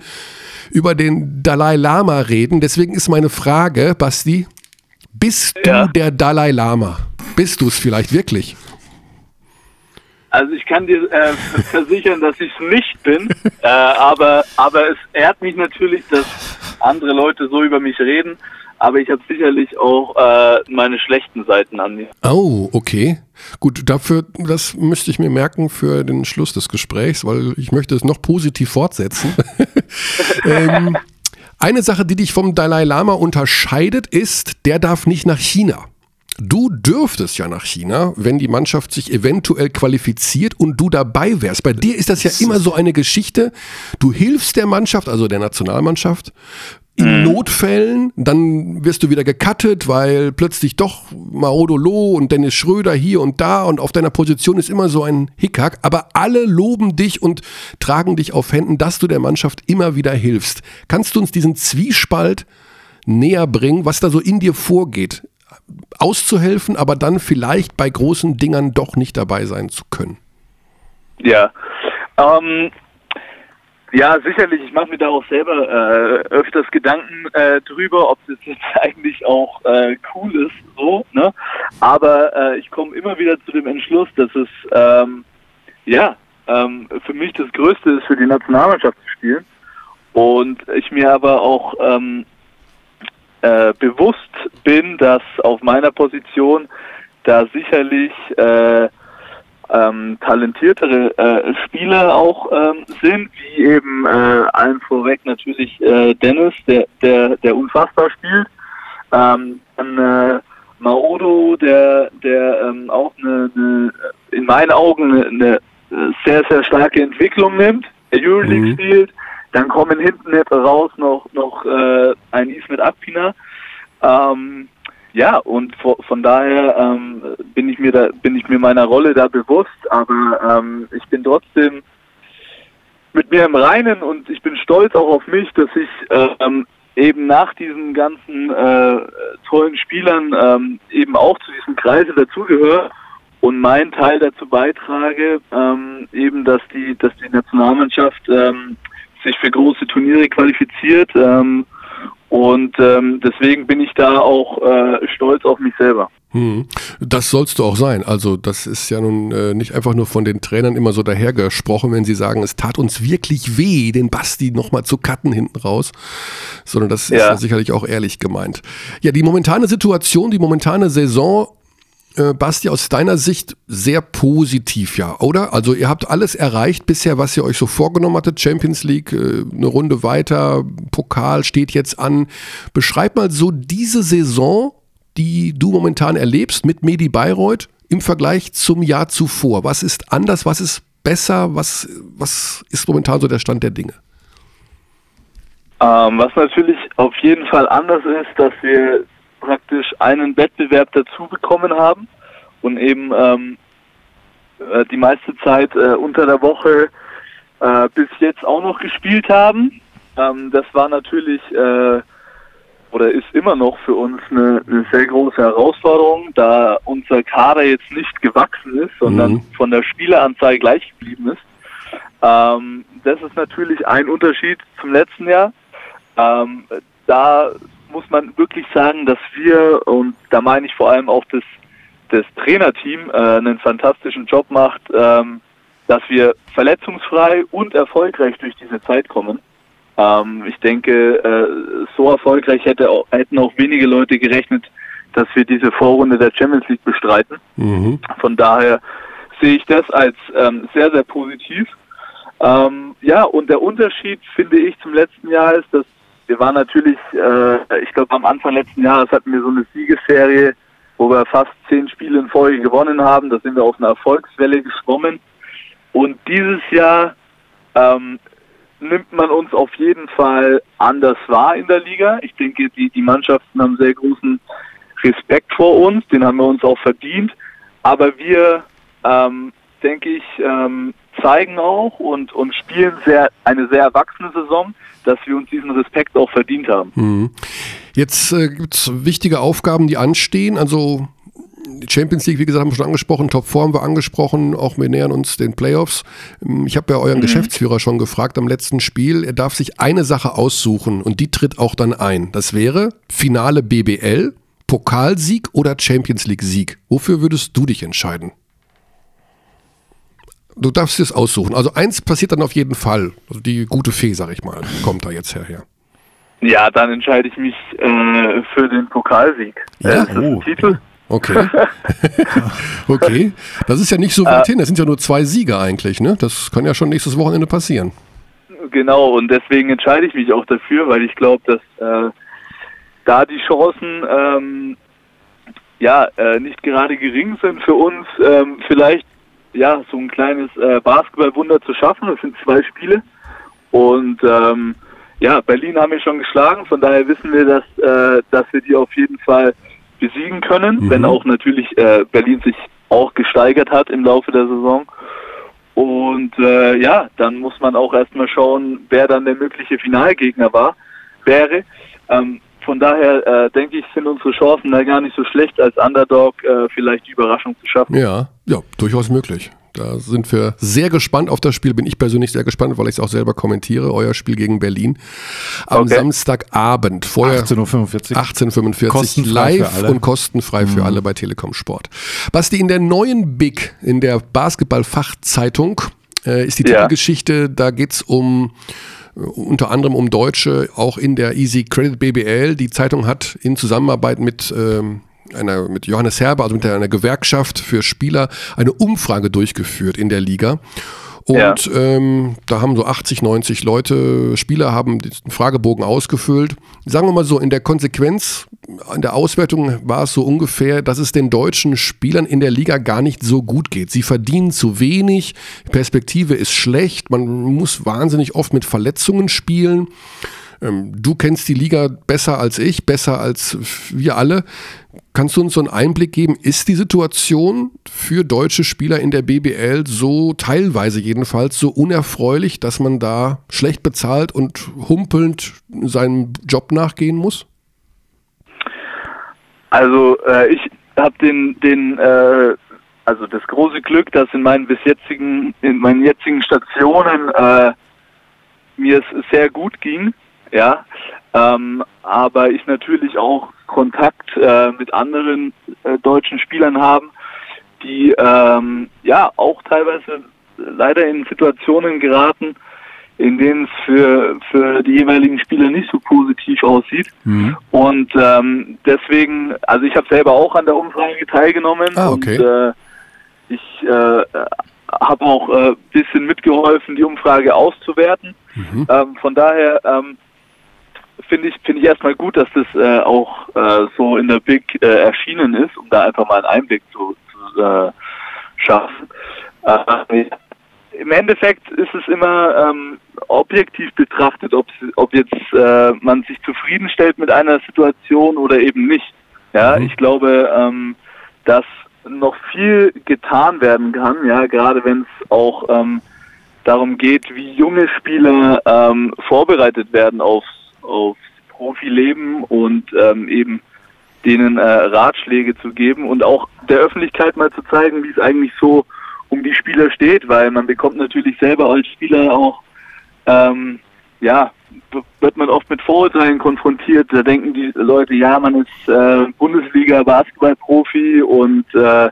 über den Dalai Lama reden. Deswegen ist meine Frage, Basti, bist du Ja. der Dalai Lama? Bist du es vielleicht wirklich? Also ich kann dir äh, versichern, dass ich es nicht bin, äh, aber, aber es ehrt mich natürlich, dass andere Leute so über mich reden, aber ich habe sicherlich auch äh, meine schlechten Seiten an mir. Oh, okay. Gut, dafür, das müsste ich mir merken für den Schluss des Gesprächs, weil ich möchte es noch positiv fortsetzen. ähm, eine Sache, die dich vom Dalai Lama unterscheidet, ist, der darf nicht nach China. Du dürftest ja nach China, wenn die Mannschaft sich eventuell qualifiziert und du dabei wärst. Bei dir ist das ja immer so eine Geschichte. Du hilfst der Mannschaft, also der Nationalmannschaft, in mhm. Notfällen, dann wirst du wieder gecuttet, weil plötzlich doch Maodo Loh und Dennis Schröder hier und da und auf deiner Position ist immer so ein Hickhack, aber alle loben dich und tragen dich auf Händen, dass du der Mannschaft immer wieder hilfst. Kannst du uns diesen Zwiespalt näher bringen, was da so in dir vorgeht? Auszuhelfen, aber dann vielleicht bei großen Dingern doch nicht dabei sein zu können. Ja, ähm, ja, sicherlich. Ich mache mir da auch selber äh, öfters Gedanken äh, drüber, ob das jetzt eigentlich auch äh, cool ist, so. Ne? Aber äh, ich komme immer wieder zu dem Entschluss, dass es ähm, ja ähm, für mich das Größte ist, für die Nationalmannschaft zu spielen. Und ich mir aber auch ähm, äh, bewusst bin, dass auf meiner Position da sicherlich äh, ähm, talentiertere äh, Spieler auch ähm, sind, wie eben äh, allen vorweg natürlich äh, Dennis, der, der, der unfassbar spielt. Ähm, dann äh, Maodo, der, der ähm, auch eine, eine, in meinen Augen eine, eine sehr, sehr starke Entwicklung nimmt, der Euroleague mhm. spielt. Dann kommen hinten raus noch, noch äh, ein Ismet Akpina. Ähm, ja, und von daher ähm, bin ich mir da, bin ich mir meiner Rolle da bewusst, aber ähm, ich bin trotzdem mit mir im Reinen und ich bin stolz auch auf mich, dass ich ähm, eben nach diesen ganzen äh, tollen Spielern ähm, eben auch zu diesem Kreise dazugehöre und meinen Teil dazu beitrage, ähm, eben dass die, dass die Nationalmannschaft ähm, sich für große Turniere qualifiziert. Ähm, und ähm, deswegen bin ich da auch äh, stolz auf mich selber. Hm. Das sollst du auch sein. Also das ist ja nun äh, nicht einfach nur von den Trainern immer so dahergesprochen, wenn sie sagen, es tat uns wirklich weh, den Basti nochmal zu cutten hinten raus, sondern das ja. ist ja sicherlich auch ehrlich gemeint. Ja, die momentane Situation, die momentane Saison äh, Basti, aus deiner Sicht sehr positiv, ja, oder? Also ihr habt alles erreicht bisher, was ihr euch so vorgenommen hattet. Champions League, äh, eine Runde weiter, Pokal steht jetzt an. Beschreib mal so diese Saison, die du momentan erlebst mit Medi Bayreuth im Vergleich zum Jahr zuvor. Was ist anders, was ist besser, was, was ist momentan so der Stand der Dinge? Ähm, was natürlich auf jeden Fall anders ist, dass wir praktisch einen Wettbewerb dazu bekommen haben und eben ähm, äh, die meiste Zeit äh, unter der Woche äh, bis jetzt auch noch gespielt haben. Ähm, das war natürlich äh, oder ist immer noch für uns eine, eine, sehr große Herausforderung, da unser Kader jetzt nicht gewachsen ist, sondern mhm. von der Spieleranzahl gleich geblieben ist. Ähm, das ist natürlich ein Unterschied zum letzten Jahr. Ähm, da muss man wirklich sagen, dass wir, und da meine ich vor allem auch das, das Trainerteam, äh, einen fantastischen Job macht, ähm, dass wir verletzungsfrei und erfolgreich durch diese Zeit kommen. Ähm, ich denke, äh, so erfolgreich hätte auch, hätten auch wenige Leute gerechnet, dass wir diese Vorrunde der Champions League bestreiten. Mhm. Von daher sehe ich das als ähm, sehr, sehr positiv. Ähm, ja, und der Unterschied, finde ich, zum letzten Jahr ist, dass wir waren natürlich, äh, ich glaube am Anfang letzten Jahres hatten wir so eine Siegesserie, wo wir fast zehn Spiele in Folge gewonnen haben. Da sind wir auf einer Erfolgswelle geschwommen. Und dieses Jahr ähm, nimmt man uns auf jeden Fall anders wahr in der Liga. Ich denke, die, die Mannschaften haben sehr großen Respekt vor uns, den haben wir uns auch verdient. Aber wir, ähm, denke ich, ähm, zeigen auch und, und spielen sehr, eine sehr erwachsene Saison dass wir uns diesen Respekt auch verdient haben. Mhm. Jetzt äh, gibt es wichtige Aufgaben, die anstehen. Also die Champions League, wie gesagt, haben wir schon angesprochen, Top 4 haben wir angesprochen, auch wir nähern uns den Playoffs. Ähm, ich habe ja euren mhm. Geschäftsführer schon gefragt am letzten Spiel, er darf sich eine Sache aussuchen und die tritt auch dann ein. Das wäre Finale BBL, Pokalsieg oder Champions League Sieg. Wofür würdest du dich entscheiden? Du darfst es aussuchen. Also eins passiert dann auf jeden Fall. Also die gute Fee, sag ich mal, kommt da jetzt her. Ja, dann entscheide ich mich äh, für den Pokalsieg. Ja, äh, oh. Titel. Okay. okay. Das ist ja nicht so weit äh, hin. Das sind ja nur zwei Sieger eigentlich, ne? Das kann ja schon nächstes Wochenende passieren. Genau, und deswegen entscheide ich mich auch dafür, weil ich glaube, dass äh, da die Chancen ähm, ja äh, nicht gerade gering sind für uns, ähm, vielleicht ja so ein kleines äh, Basketballwunder zu schaffen. Das sind zwei Spiele. Und ähm, ja, Berlin haben wir schon geschlagen, von daher wissen wir, dass, äh, dass wir die auf jeden Fall besiegen können, mhm. wenn auch natürlich äh, Berlin sich auch gesteigert hat im Laufe der Saison. Und äh, ja, dann muss man auch erstmal schauen, wer dann der mögliche Finalgegner war, wäre. Ähm, von daher äh, denke ich, sind unsere Chancen da gar nicht so schlecht, als Underdog äh, vielleicht die Überraschung zu schaffen. Ja, ja, durchaus möglich. Da sind wir sehr gespannt auf das Spiel. Bin ich persönlich sehr gespannt, weil ich es auch selber kommentiere. Euer Spiel gegen Berlin am okay. Samstagabend. Vorher 18.45 Uhr. 18.45 live und kostenfrei für mhm. alle bei Telekom Sport. Basti, in der neuen Big, in der Basketball-Fachzeitung, äh, ist die ja. Titelgeschichte, da geht es um unter anderem um Deutsche, auch in der Easy Credit BBL. Die Zeitung hat in Zusammenarbeit mit ähm, einer, mit Johannes Herber, also mit einer Gewerkschaft für Spieler, eine Umfrage durchgeführt in der Liga. Und ja. ähm, da haben so 80, 90 Leute, Spieler haben den Fragebogen ausgefüllt. Sagen wir mal so, in der Konsequenz, an der Auswertung war es so ungefähr, dass es den deutschen Spielern in der Liga gar nicht so gut geht. Sie verdienen zu wenig, Perspektive ist schlecht, man muss wahnsinnig oft mit Verletzungen spielen. Ähm, du kennst die Liga besser als ich, besser als wir alle. Kannst du uns so einen Einblick geben? Ist die Situation für deutsche Spieler in der BBL so teilweise jedenfalls so unerfreulich, dass man da schlecht bezahlt und humpelnd seinem Job nachgehen muss? Also äh, ich habe den, den äh, also das große Glück, dass in meinen bis jetzigen, in meinen jetzigen Stationen äh, mir es sehr gut ging ja, ähm, aber ich natürlich auch Kontakt äh, mit anderen äh, deutschen Spielern haben, die ähm, ja auch teilweise leider in Situationen geraten, in denen es für, für die jeweiligen Spieler nicht so positiv aussieht. Mhm. Und ähm, deswegen, also ich habe selber auch an der Umfrage teilgenommen ah, okay. und äh, ich äh, habe auch ein äh, bisschen mitgeholfen, die Umfrage auszuwerten. Mhm. Ähm, von daher ähm, finde ich, finde ich erstmal gut, dass das äh, auch äh, so in der Big äh, erschienen ist, um da einfach mal einen Einblick zu, zu äh, schaffen. Äh, Im Endeffekt ist es immer ähm, objektiv betrachtet, ob, ob jetzt äh, man sich zufriedenstellt mit einer Situation oder eben nicht. Ja, mhm. ich glaube, ähm, dass noch viel getan werden kann, ja, gerade wenn es auch ähm, darum geht, wie junge Spieler ähm, vorbereitet werden aufs aufs Profileben und ähm, eben denen äh, Ratschläge zu geben und auch der Öffentlichkeit mal zu zeigen, wie es eigentlich so um die Spieler steht, weil man bekommt natürlich selber als Spieler auch, ähm, ja, wird man oft mit Vorurteilen konfrontiert. Da denken die Leute, ja, man ist äh, Bundesliga-Basketballprofi und äh,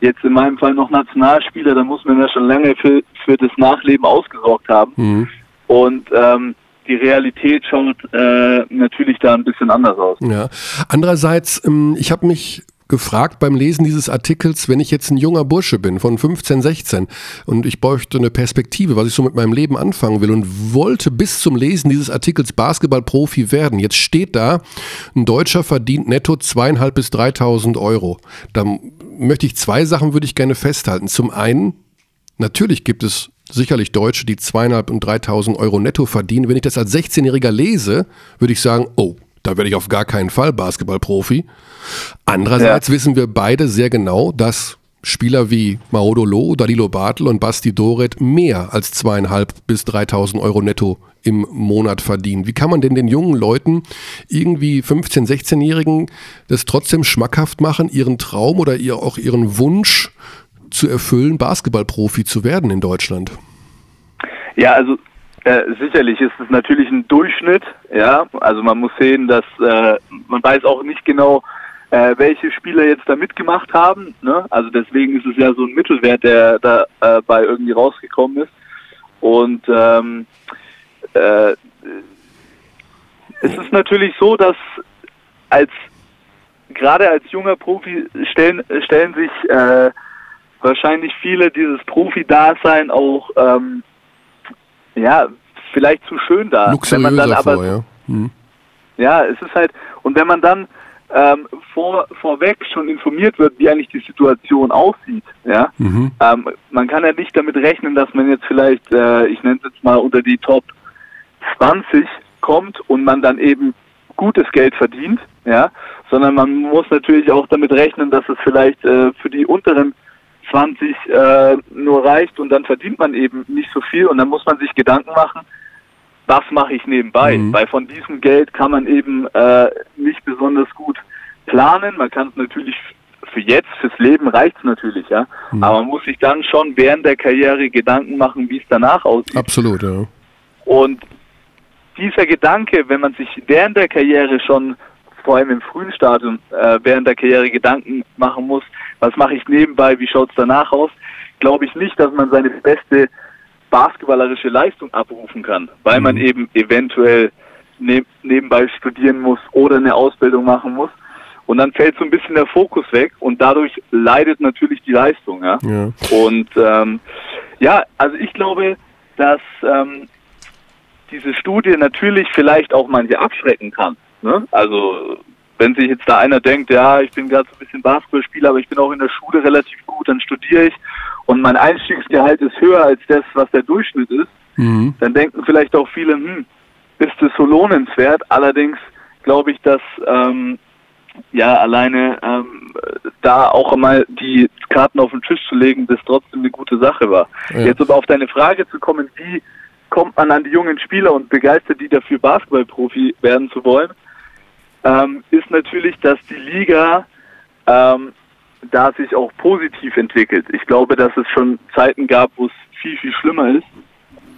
jetzt in meinem Fall noch Nationalspieler, da muss man ja schon lange für, für das Nachleben ausgesorgt haben. Mhm. Und ähm, die Realität schaut äh, natürlich da ein bisschen anders aus. Ja. Andererseits, ähm, ich habe mich gefragt beim Lesen dieses Artikels, wenn ich jetzt ein junger Bursche bin von 15, 16 und ich bräuchte eine Perspektive, was ich so mit meinem Leben anfangen will und wollte bis zum Lesen dieses Artikels Basketballprofi werden. Jetzt steht da, ein Deutscher verdient netto zweieinhalb bis 3.000 Euro. Da möchte ich zwei Sachen würde ich gerne festhalten. Zum einen, natürlich gibt es sicherlich Deutsche, die zweieinhalb und 3.000 Euro netto verdienen. Wenn ich das als 16-Jähriger lese, würde ich sagen, oh, da werde ich auf gar keinen Fall Basketballprofi. Andererseits ja. wissen wir beide sehr genau, dass Spieler wie Maodolo, Danilo Bartel und Basti Doret mehr als zweieinhalb bis 3.000 Euro netto im Monat verdienen. Wie kann man denn den jungen Leuten, irgendwie 15-, 16-Jährigen, das trotzdem schmackhaft machen, ihren Traum oder ihr, auch ihren Wunsch zu erfüllen, Basketballprofi zu werden in Deutschland? Ja, also äh, sicherlich ist es natürlich ein Durchschnitt, ja. Also man muss sehen, dass äh, man weiß auch nicht genau, äh, welche Spieler jetzt da mitgemacht haben. Ne? Also deswegen ist es ja so ein Mittelwert, der da äh, bei irgendwie rausgekommen ist. Und ähm, äh, es ist natürlich so, dass als gerade als junger Profi stellen, stellen sich äh, wahrscheinlich viele dieses Profi-Dasein auch ähm, ja vielleicht zu schön dar. Wenn man dann aber vor, ja. Hm. ja, es ist halt und wenn man dann ähm, vor, vorweg schon informiert wird, wie eigentlich die Situation aussieht. Ja? Mhm. Ähm, man kann ja nicht damit rechnen, dass man jetzt vielleicht, äh, ich nenne es jetzt mal unter die Top 20 kommt und man dann eben gutes Geld verdient, ja, sondern man muss natürlich auch damit rechnen, dass es vielleicht äh, für die unteren 20 äh, nur reicht und dann verdient man eben nicht so viel und dann muss man sich Gedanken machen, was mache ich nebenbei? Mhm. Weil von diesem Geld kann man eben äh, nicht besonders gut planen. Man kann es natürlich für jetzt, fürs Leben reicht es natürlich, ja. Mhm. Aber man muss sich dann schon während der Karriere Gedanken machen, wie es danach aussieht. Absolut, ja. Und dieser Gedanke, wenn man sich während der Karriere schon, vor allem im frühen Stadium, äh, während der Karriere Gedanken machen muss, was mache ich nebenbei, wie schaut es danach aus, glaube ich nicht, dass man seine beste basketballerische Leistung abrufen kann, weil mhm. man eben eventuell ne nebenbei studieren muss oder eine Ausbildung machen muss. Und dann fällt so ein bisschen der Fokus weg und dadurch leidet natürlich die Leistung. Ja? ja. Und ähm, ja, also ich glaube, dass ähm, diese Studie natürlich vielleicht auch manche abschrecken kann. Ne? Also wenn sich jetzt da einer denkt, ja, ich bin gerade so ein bisschen Basketballspieler, aber ich bin auch in der Schule relativ gut, dann studiere ich und mein Einstiegsgehalt ist höher als das, was der Durchschnitt ist, mhm. dann denken vielleicht auch viele, hm, ist das so lohnenswert? Allerdings glaube ich, dass ähm, ja alleine ähm, da auch einmal die Karten auf den Tisch zu legen, das trotzdem eine gute Sache war. Ja. Jetzt aber auf deine Frage zu kommen, wie kommt man an die jungen Spieler und begeistert die dafür, Basketballprofi werden zu wollen, ähm, ist natürlich, dass die Liga ähm, da sich auch positiv entwickelt. Ich glaube, dass es schon Zeiten gab, wo es viel, viel schlimmer ist,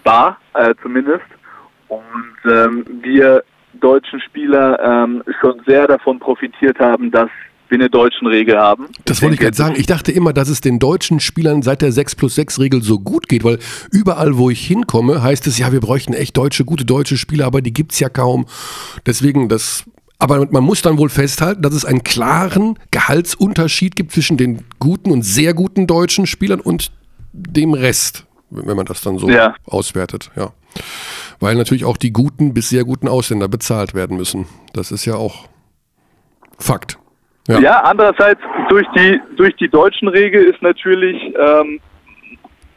war äh, zumindest. Und ähm, wir deutschen Spieler ähm, schon sehr davon profitiert haben, dass wir eine deutschen Regel haben. Das wollte ich gerade sagen. Ich dachte immer, dass es den deutschen Spielern seit der 6 plus 6 Regel so gut geht, weil überall, wo ich hinkomme, heißt es, ja, wir bräuchten echt deutsche, gute deutsche Spieler, aber die gibt es ja kaum. Deswegen, das aber man muss dann wohl festhalten, dass es einen klaren Gehaltsunterschied gibt zwischen den guten und sehr guten deutschen Spielern und dem Rest, wenn man das dann so ja. auswertet, ja. Weil natürlich auch die guten bis sehr guten Ausländer bezahlt werden müssen. Das ist ja auch Fakt. Ja, ja andererseits durch die durch die deutschen Regel ist natürlich ähm,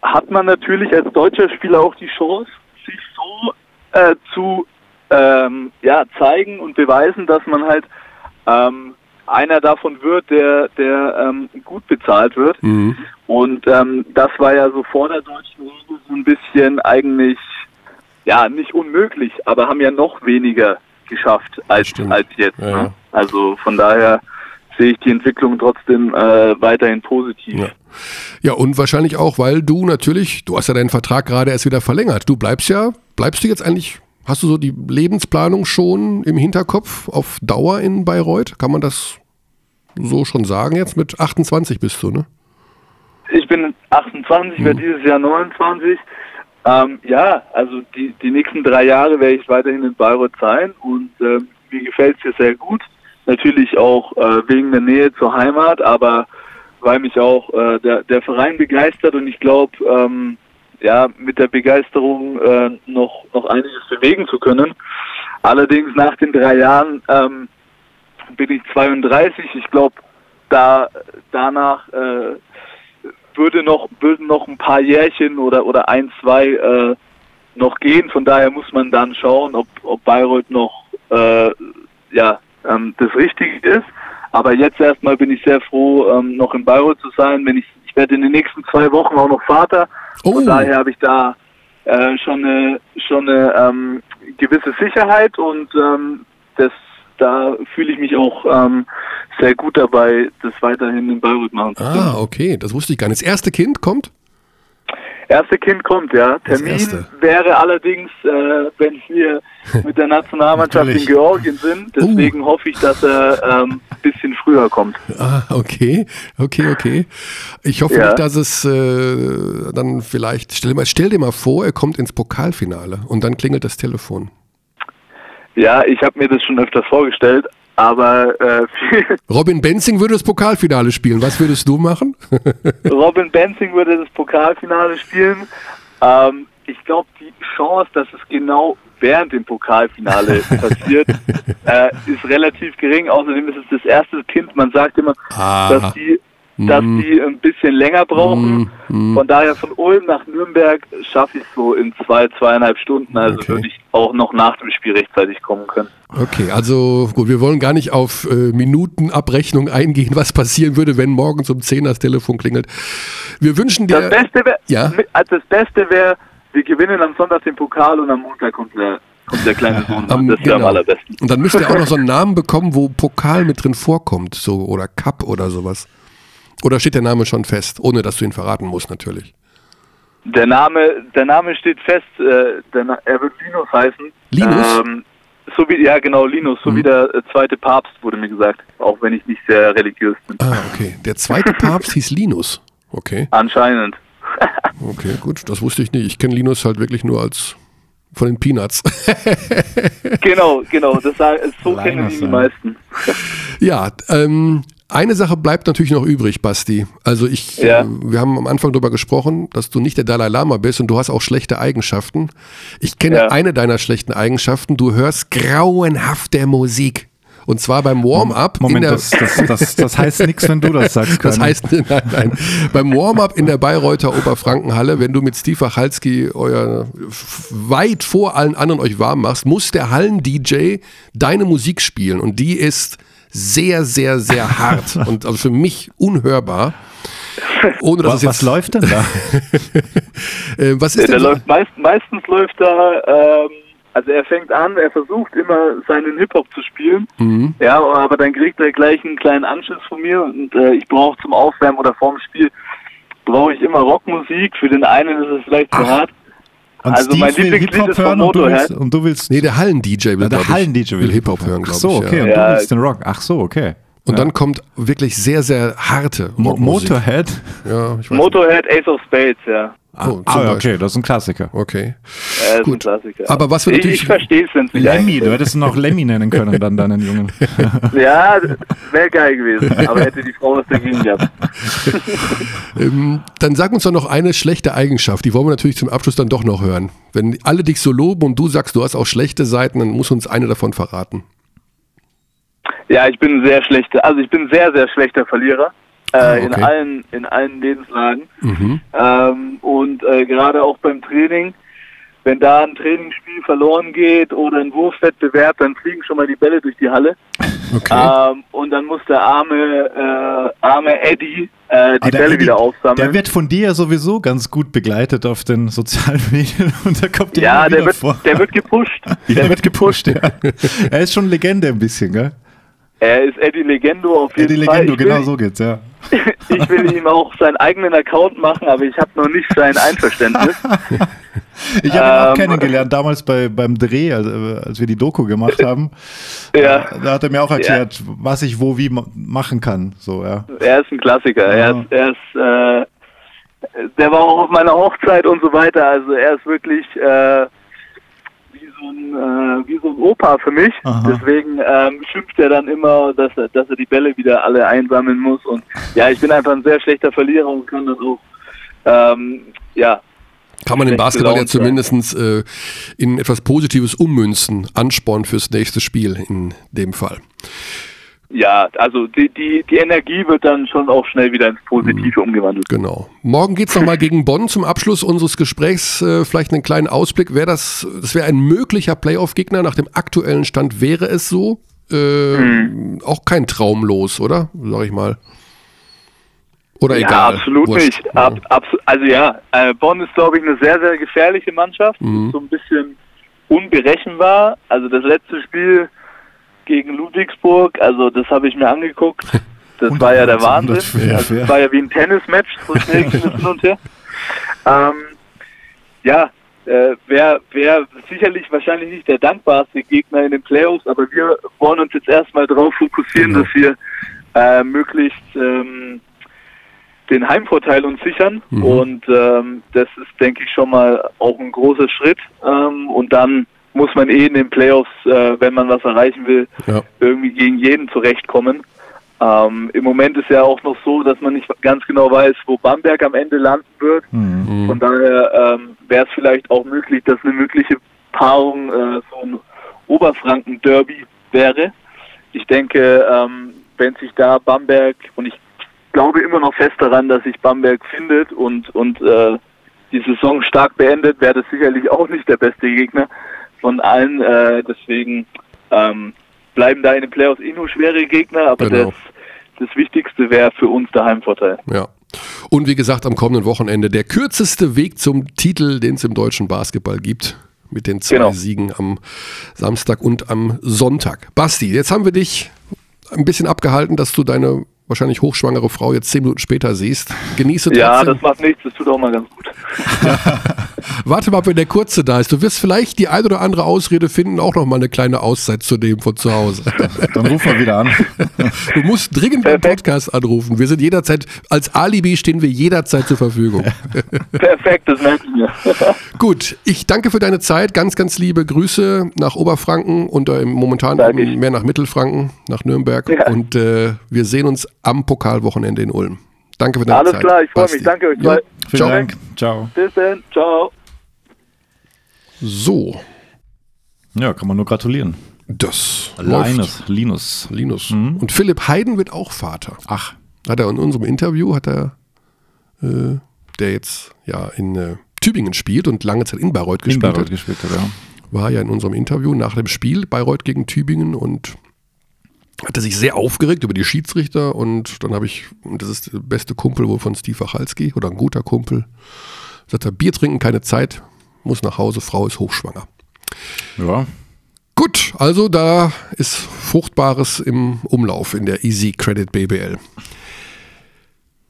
hat man natürlich als deutscher Spieler auch die Chance, sich so äh, zu ähm, ja, zeigen und beweisen, dass man halt ähm, einer davon wird, der, der ähm, gut bezahlt wird. Mhm. Und ähm, das war ja so vor der deutschen Regel so ein bisschen eigentlich, ja, nicht unmöglich, aber haben ja noch weniger geschafft als, als jetzt. Ja. Ne? Also von daher sehe ich die Entwicklung trotzdem äh, weiterhin positiv. Ja. ja, und wahrscheinlich auch, weil du natürlich, du hast ja deinen Vertrag gerade erst wieder verlängert. Du bleibst ja, bleibst du jetzt eigentlich Hast du so die Lebensplanung schon im Hinterkopf auf Dauer in Bayreuth? Kann man das so schon sagen jetzt? Mit 28 bist du, ne? Ich bin 28, hm. werde dieses Jahr 29. Ähm, ja, also die, die nächsten drei Jahre werde ich weiterhin in Bayreuth sein und äh, mir gefällt es hier sehr gut. Natürlich auch äh, wegen der Nähe zur Heimat, aber weil mich auch äh, der, der Verein begeistert und ich glaube, ähm, ja, mit der Begeisterung äh, noch, noch einiges bewegen zu können. Allerdings nach den drei Jahren ähm, bin ich 32. Ich glaube, da danach äh, würde noch würden noch ein paar Jährchen oder oder ein zwei äh, noch gehen. Von daher muss man dann schauen, ob ob Bayreuth noch äh, ja ähm, das Richtige ist. Aber jetzt erstmal bin ich sehr froh, ähm, noch in Bayreuth zu sein. Wenn ich ich werde in den nächsten zwei Wochen auch noch Vater. Oh. Von daher habe ich da äh, schon eine, schon eine ähm, gewisse Sicherheit und ähm, das, da fühle ich mich auch ähm, sehr gut dabei, das weiterhin in Bayreuth machen zu können. Ah, okay, das wusste ich gar nicht. Das erste Kind kommt? Erste Kind kommt, ja. Termin wäre allerdings, äh, wenn wir mit der Nationalmannschaft in Georgien sind. Deswegen uh. hoffe ich, dass er ähm, ein bisschen früher kommt. Ah, okay, okay, okay. Ich hoffe Ja. nicht, dass es äh, dann vielleicht, stell dir, mal, stell dir mal vor, er kommt ins Pokalfinale und dann klingelt das Telefon. Ja, ich habe mir das schon öfters vorgestellt, aber äh, Robin Benzing würde das Pokalfinale spielen. Was würdest du machen? Robin Benzing würde das Pokalfinale spielen. Ähm, ich glaube, die Chance, dass es genau während dem Pokalfinale passiert, äh, ist relativ gering. Außerdem ist es das erste Kind. Man sagt immer, Ah. dass die, dass Mm. die ein bisschen länger brauchen. Mm. Von daher von Ulm nach Nürnberg schaffe ich es so in zwei, zweieinhalb Stunden. Also Okay. würde ich auch noch nach dem Spiel rechtzeitig kommen können. Okay, also gut, wir wollen gar nicht auf äh, Minutenabrechnung eingehen, was passieren würde, wenn morgens um 10 das Telefon klingelt. Wir wünschen dir. Das Beste wäre, Ja. also das Beste wäre, wir gewinnen am Sonntag den Pokal und am Montag kommt der, kommt der kleine Sohn. Am- das wäre am genau. allerbesten. Und dann müsst ihr auch noch so einen Namen bekommen, wo Pokal mit drin vorkommt, so oder Cup oder sowas. Oder steht der Name schon fest, ohne dass du ihn verraten musst, natürlich. Der Name, der Name steht fest. Äh, der, er wird Linus heißen. Linus? Ähm, so wie, ja, genau, Linus, so Mhm. wie der äh, zweite Papst, wurde mir gesagt. Auch wenn ich nicht sehr religiös bin. Ah, okay. Der zweite Papst hieß Linus. Okay, Anscheinend. okay, gut. Das wusste ich nicht. Ich kenne Linus halt wirklich nur als von den Peanuts. Genau, genau. Das, so Linus, kennen die ja. meisten. Ja, ähm, eine Sache bleibt natürlich noch übrig, Basti. Also ich, Ja. äh, wir haben am Anfang darüber gesprochen, dass du nicht der Dalai Lama bist und du hast auch schlechte Eigenschaften. Ich kenne Ja. eine deiner schlechten Eigenschaften. Du hörst grauenhafte Musik. Und zwar beim Warm-up. in Moment, der- das, das, das, das heißt nichts, wenn du das sagst. Das Körny. heißt, nein, nein. Beim Warm-up in der Bayreuther Oberfrankenhalle, wenn du mit Steve Wachalski euer weit vor allen anderen euch warm machst, muss der Hallen-DJ deine Musik spielen. Und die ist sehr, sehr, sehr hart und also für mich unhörbar. Ohne dass was, es jetzt, was läuft denn da? Äh, was ist Der denn so? läuft meist, meistens läuft da, ähm, also er fängt an, er versucht immer seinen Hip-Hop zu spielen. Mhm. Ja, aber dann kriegt er gleich einen kleinen Anschiss von mir und äh, ich brauche zum Aufwärmen oder vorm Spiel brauche ich immer Rockmusik. Für den einen ist es vielleicht zu Ach. hart. Und Also Steve mein will Lieblingslied Hip-Hop ist von hören und du Motorhead. willst, und du willst Nee, der Hallen-DJ will, Ja, der Hallen-DJ will Hip-Hop hören, Ach so, ich. okay, Ja. und Ja. du willst den Rock. Ach so, okay. Und ja. dann kommt wirklich sehr, sehr harte Mo Rockmusik. Motorhead? Ja, ich weiß Motorhead, Ace of Spades, ja. Ah, Oh, ah, Beispiel. okay, das ist ein Klassiker. Okay. Er ist Gut. ein Klassiker. Aber was wir ich, natürlich- ich verstehe es, wenn Lemmy, du hättest ihn auch Lemmy nennen können, dann deinen Jungen. Ja, wäre geil gewesen. Aber hätte die Frau was dagegen gehabt. Ähm, dann sag uns doch noch eine schlechte Eigenschaft. Die wollen wir natürlich zum Abschluss dann doch noch hören. Wenn alle dich so loben und du sagst, du hast auch schlechte Seiten, dann muss uns eine davon verraten. Ja, ich bin ein sehr schlechter, also ich bin ein sehr, sehr schlechter Verlierer. Äh, Ah, in okay. allen, in allen Lebenslagen. Mhm. Ähm, und äh, gerade auch beim Training, wenn da ein Trainingsspiel verloren geht oder ein Wurfwettbewerb, dann fliegen schon mal die Bälle durch die Halle. Okay. Ähm, und dann muss der arme, äh, arme Eddie äh, die Ah, der Bälle Eddie, wieder aufsammeln. Der wird von dir ja sowieso ganz gut begleitet auf den sozialen Medien und da kommt der ja, der wird, vor. der wird gepusht. der wird gepusht, ja. Er ist schon Legende ein bisschen, gell? Er ist Eddie Legendo auf jeden Eddie Fall. Legendo, Ich will- genau so geht's, ja. ich will ihm auch seinen eigenen Account machen, aber ich habe noch nicht sein Einverständnis. Ich habe ihn auch Ähm, kennengelernt, damals bei, beim Dreh, als, äh, als wir die Doku gemacht haben. Ja. Da hat er mir auch erklärt, was ich wo wie ma- machen kann. So, ja. Er ist ein Klassiker. Er Ja. ist, er ist, äh, der war auch auf meiner Hochzeit und so weiter. Also er ist wirklich äh, ein äh, wie so ein Opa für mich. Aha. Deswegen ähm, schimpft er dann immer, dass er, dass er die Bälle wieder alle einsammeln muss. Und ja, ich bin einfach ein sehr schlechter Verlierer und kann dann auch ähm, ja Kann man im schlecht Basketball ja zumindest äh, in etwas Positives ummünzen, Ansporn fürs nächste Spiel in dem Fall. Ja, also die, die, die Energie wird dann schon auch schnell wieder ins Positive umgewandelt. Genau. Morgen geht's noch nochmal gegen Bonn zum Abschluss unseres Gesprächs. Äh, vielleicht einen kleinen Ausblick. Wäre das, das wäre ein möglicher Playoff-Gegner. Nach dem aktuellen Stand wäre es so. Äh, Mhm. Auch kein Traumlos, oder? Sag ich mal. Oder ja, egal. absolut Wurscht. nicht. Ab, abso also ja, äh, Bonn ist, glaube ich, eine sehr, sehr gefährliche Mannschaft. Mhm. So ein bisschen unberechenbar. Also das letzte Spiel gegen Ludwigsburg, also das habe ich mir angeguckt. Das war ja der Wahnsinn. Also, das war ja wie ein Tennismatch, so schnell ging es hin und her. Ähm, ja, äh, wäre wär sicherlich wahrscheinlich nicht der dankbarste Gegner in den Playoffs, aber wir wollen uns jetzt erstmal darauf fokussieren, Genau. dass wir äh, möglichst ähm, den Heimvorteil uns sichern. Mhm. Und ähm, das ist, denke ich, schon mal auch ein großer Schritt. Ähm, und dann muss man eh in den Playoffs, äh, wenn man was erreichen will, Ja. irgendwie gegen jeden zurechtkommen. Ähm, Im Moment ist ja auch noch so, dass man nicht ganz genau weiß, wo Bamberg am Ende landen wird. Mhm. Von daher ähm, wäre es vielleicht auch möglich, dass eine mögliche Paarung äh, so ein Oberfranken-Derby wäre. Ich denke, ähm, wenn sich da Bamberg, und ich glaube immer noch fest daran, dass sich Bamberg findet und, und äh, die Saison stark beendet, wäre das sicherlich auch nicht der beste Gegner von allen. Äh, deswegen ähm, bleiben da in den Playoffs eh nur schwere Gegner, aber Genau. das, das Wichtigste wäre für uns der Heimvorteil. Ja. Und wie gesagt, am kommenden Wochenende der kürzeste Weg zum Titel, den es im deutschen Basketball gibt. Mit den zwei Genau. Siegen am Samstag und am Sonntag. Basti, jetzt haben wir dich ein bisschen abgehalten, dass du deine wahrscheinlich hochschwangere Frau jetzt zehn Minuten später siehst. Genieße trotzdem. Ja, das macht nichts, das tut auch mal ganz gut. Warte mal, wenn der Kurze da ist. Du wirst vielleicht die ein oder andere Ausrede finden, auch noch mal eine kleine Auszeit zu nehmen von zu Hause. Dann ruf mal wieder an. Du musst dringend beim Perfekt. Podcast anrufen. Wir sind jederzeit, als Alibi stehen wir jederzeit zur Verfügung. Perfekt, das merke ich mir. Gut, ich danke für deine Zeit. Ganz, ganz liebe Grüße nach Oberfranken und äh, momentan mehr nach Mittelfranken, nach Nürnberg. Ja. Und äh, wir sehen uns am Pokalwochenende in Ulm. Danke für deine Alles Zeit. klar, ich freue mich. Danke euch Ja. zwei. Vielen Ciao. Dank. Ciao. Bis dann. Ciao. So, Ja, kann man nur gratulieren. das. Linus. Linus. Linus. Mhm. Und Philipp Heiden wird auch Vater. Ach, Hat er in unserem Interview, hat er, äh, der jetzt ja in äh, Tübingen spielt und lange Zeit in Bayreuth in gespielt Bayreuth hat, gespielt hat, ja. war ja in unserem Interview nach dem Spiel Bayreuth gegen Tübingen und hatte sich sehr aufgeregt über die Schiedsrichter und dann habe ich, und das ist der beste Kumpel wohl von Steve Wachalski oder ein guter Kumpel, sagt er, Bier trinken, keine Zeit, muss nach Hause, Frau ist hochschwanger. Ja, Gut, also da ist Fruchtbares im Umlauf in der Easy Credit BBL.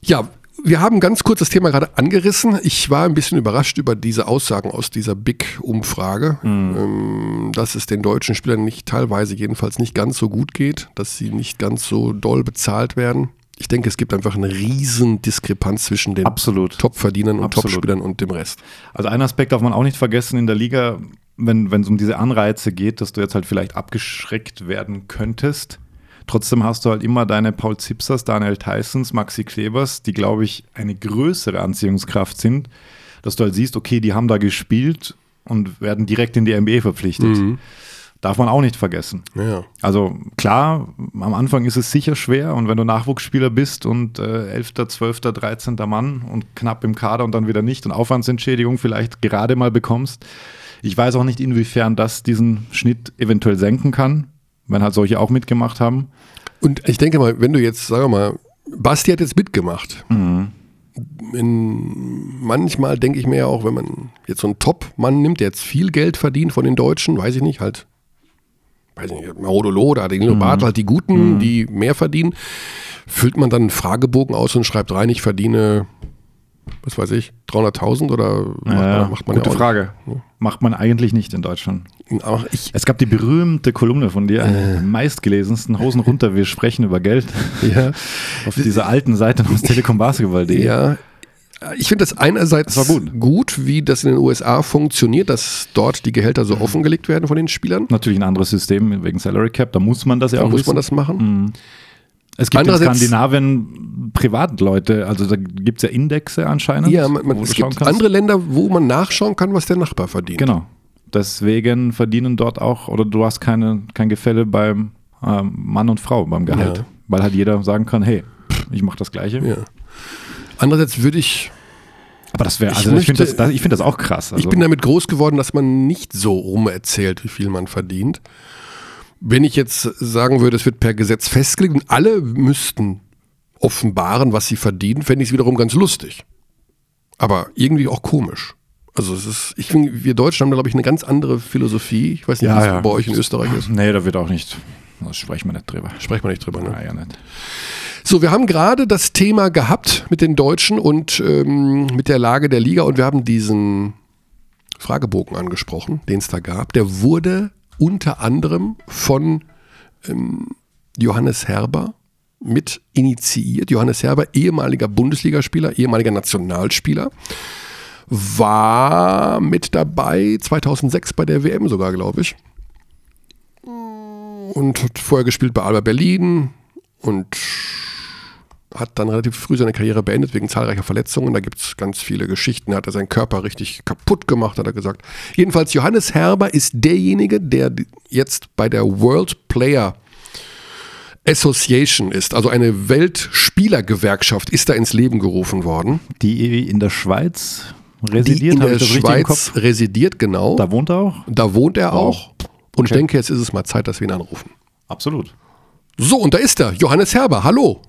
Ja, wir haben ganz kurz das Thema gerade angerissen. Ich war ein bisschen überrascht über diese Aussagen aus dieser Big-Umfrage, ähm, dass es den deutschen Spielern nicht teilweise jedenfalls nicht ganz so gut geht, dass sie nicht ganz so doll bezahlt werden. Ich denke, es gibt einfach eine riesen Diskrepanz zwischen den absolut. Topverdienern und. Topspielern und dem Rest. Also ein Aspekt darf man auch nicht vergessen in der Liga, wenn es um diese Anreize geht, dass du jetzt halt vielleicht abgeschreckt werden könntest. Trotzdem hast du halt immer deine Paul Zipsers, Daniel Tysons, Maxi Klebers, die, glaube ich, eine größere Anziehungskraft sind, dass du halt siehst, okay, die haben da gespielt und werden direkt in die NBA verpflichtet. Darf man auch nicht vergessen. Ja. Also klar, am Anfang ist es sicher schwer und wenn du Nachwuchsspieler bist und äh, 11., 12., 13. Mann und knapp im Kader und dann wieder nicht und Aufwandsentschädigung vielleicht gerade mal bekommst. Ich weiß auch nicht, inwiefern das diesen Schnitt eventuell senken kann, wenn halt solche auch mitgemacht haben. Und ich denke mal, wenn du jetzt, sagen wir mal, Basti hat jetzt mitgemacht. In, manchmal denke ich mir ja auch, wenn man jetzt so einen Top-Mann nimmt, der jetzt viel Geld verdient von den Deutschen, weiß ich nicht, halt, weiß ich nicht, Marodolo oder Danilo Bartel, halt die Guten, die mehr verdienen, füllt man dann einen Fragebogen aus und schreibt rein, ich verdiene, was weiß ich, 300.000 oder macht, Ja, man- macht man gute ja Frage. Macht man eigentlich nicht in Deutschland. Nicht. Ich, Es gab die berühmte Kolumne von dir, äh. meistgelesensten, Hosen runter, wir sprechen über Geld, ja, auf dieser alten Seite aus telekombasketball.de. Ja, ich finde das einerseits Das war gut. wie das in den USA funktioniert, dass dort die Gehälter Mhm. so offengelegt werden von den Spielern. Natürlich ein anderes System wegen Salary Cap, da muss man das ja Da auch muss wissen. man das machen. Es gibt in Skandinavien Privatleute, also da gibt es ja Indexe anscheinend. Ja, man, man, es gibt kannst. andere Länder, wo man nachschauen kann, was der Nachbar verdient. Genau. Deswegen verdienen dort auch, oder du hast keine, kein Gefälle beim ähm, Mann und Frau beim Gehalt. Ja. Weil halt jeder sagen kann, hey, ich mache das Gleiche. Ja. Andererseits würde ich, Aber das wäre, Ich also ich, finde möchte- das, das, ich find das auch krass. Also, ich bin damit groß geworden, dass man nicht so rum erzählt, wie viel man verdient. Wenn ich jetzt sagen würde, es wird per Gesetz festgelegt und alle müssten offenbaren, was sie verdienen, fände ich es wiederum ganz lustig. Aber irgendwie auch komisch. Also es ist, ich finde, wir Deutschen haben da, glaube ich, eine ganz andere Philosophie. Ich weiß nicht, Ja, wie es ja. bei euch in Österreich ist. nee, da wird auch nicht, da sprechen wir nicht drüber. Sprechen wir nicht drüber, ne? Ja, ja nicht. So, wir haben gerade das Thema gehabt mit den Deutschen und ähm, mit der Lage der Liga und wir haben diesen Fragebogen angesprochen, den es da gab. Der wurde unter anderem von ähm, Johannes Herber mit initiiert. Johannes Herber, ehemaliger Bundesligaspieler, ehemaliger Nationalspieler, war mit dabei 2006 bei der WM sogar, glaube ich. Und hat vorher gespielt bei Alba Berlin und hat dann relativ früh seine Karriere beendet wegen zahlreicher Verletzungen. Da gibt es ganz viele Geschichten. Da hat er seinen Körper richtig kaputt gemacht, hat er gesagt. Jedenfalls, Johannes Herber ist derjenige, der jetzt bei der World Player Association ist, also eine Weltspielergewerkschaft, ist da ins Leben gerufen worden. Die in der Schweiz residiert. Die in der Schweiz residiert, genau. Da wohnt er auch? Da wohnt er wow. auch. Und okay. ich denke, jetzt ist es mal Zeit, dass wir ihn anrufen. Absolut. So, und da ist er, Johannes Herber. Hallo.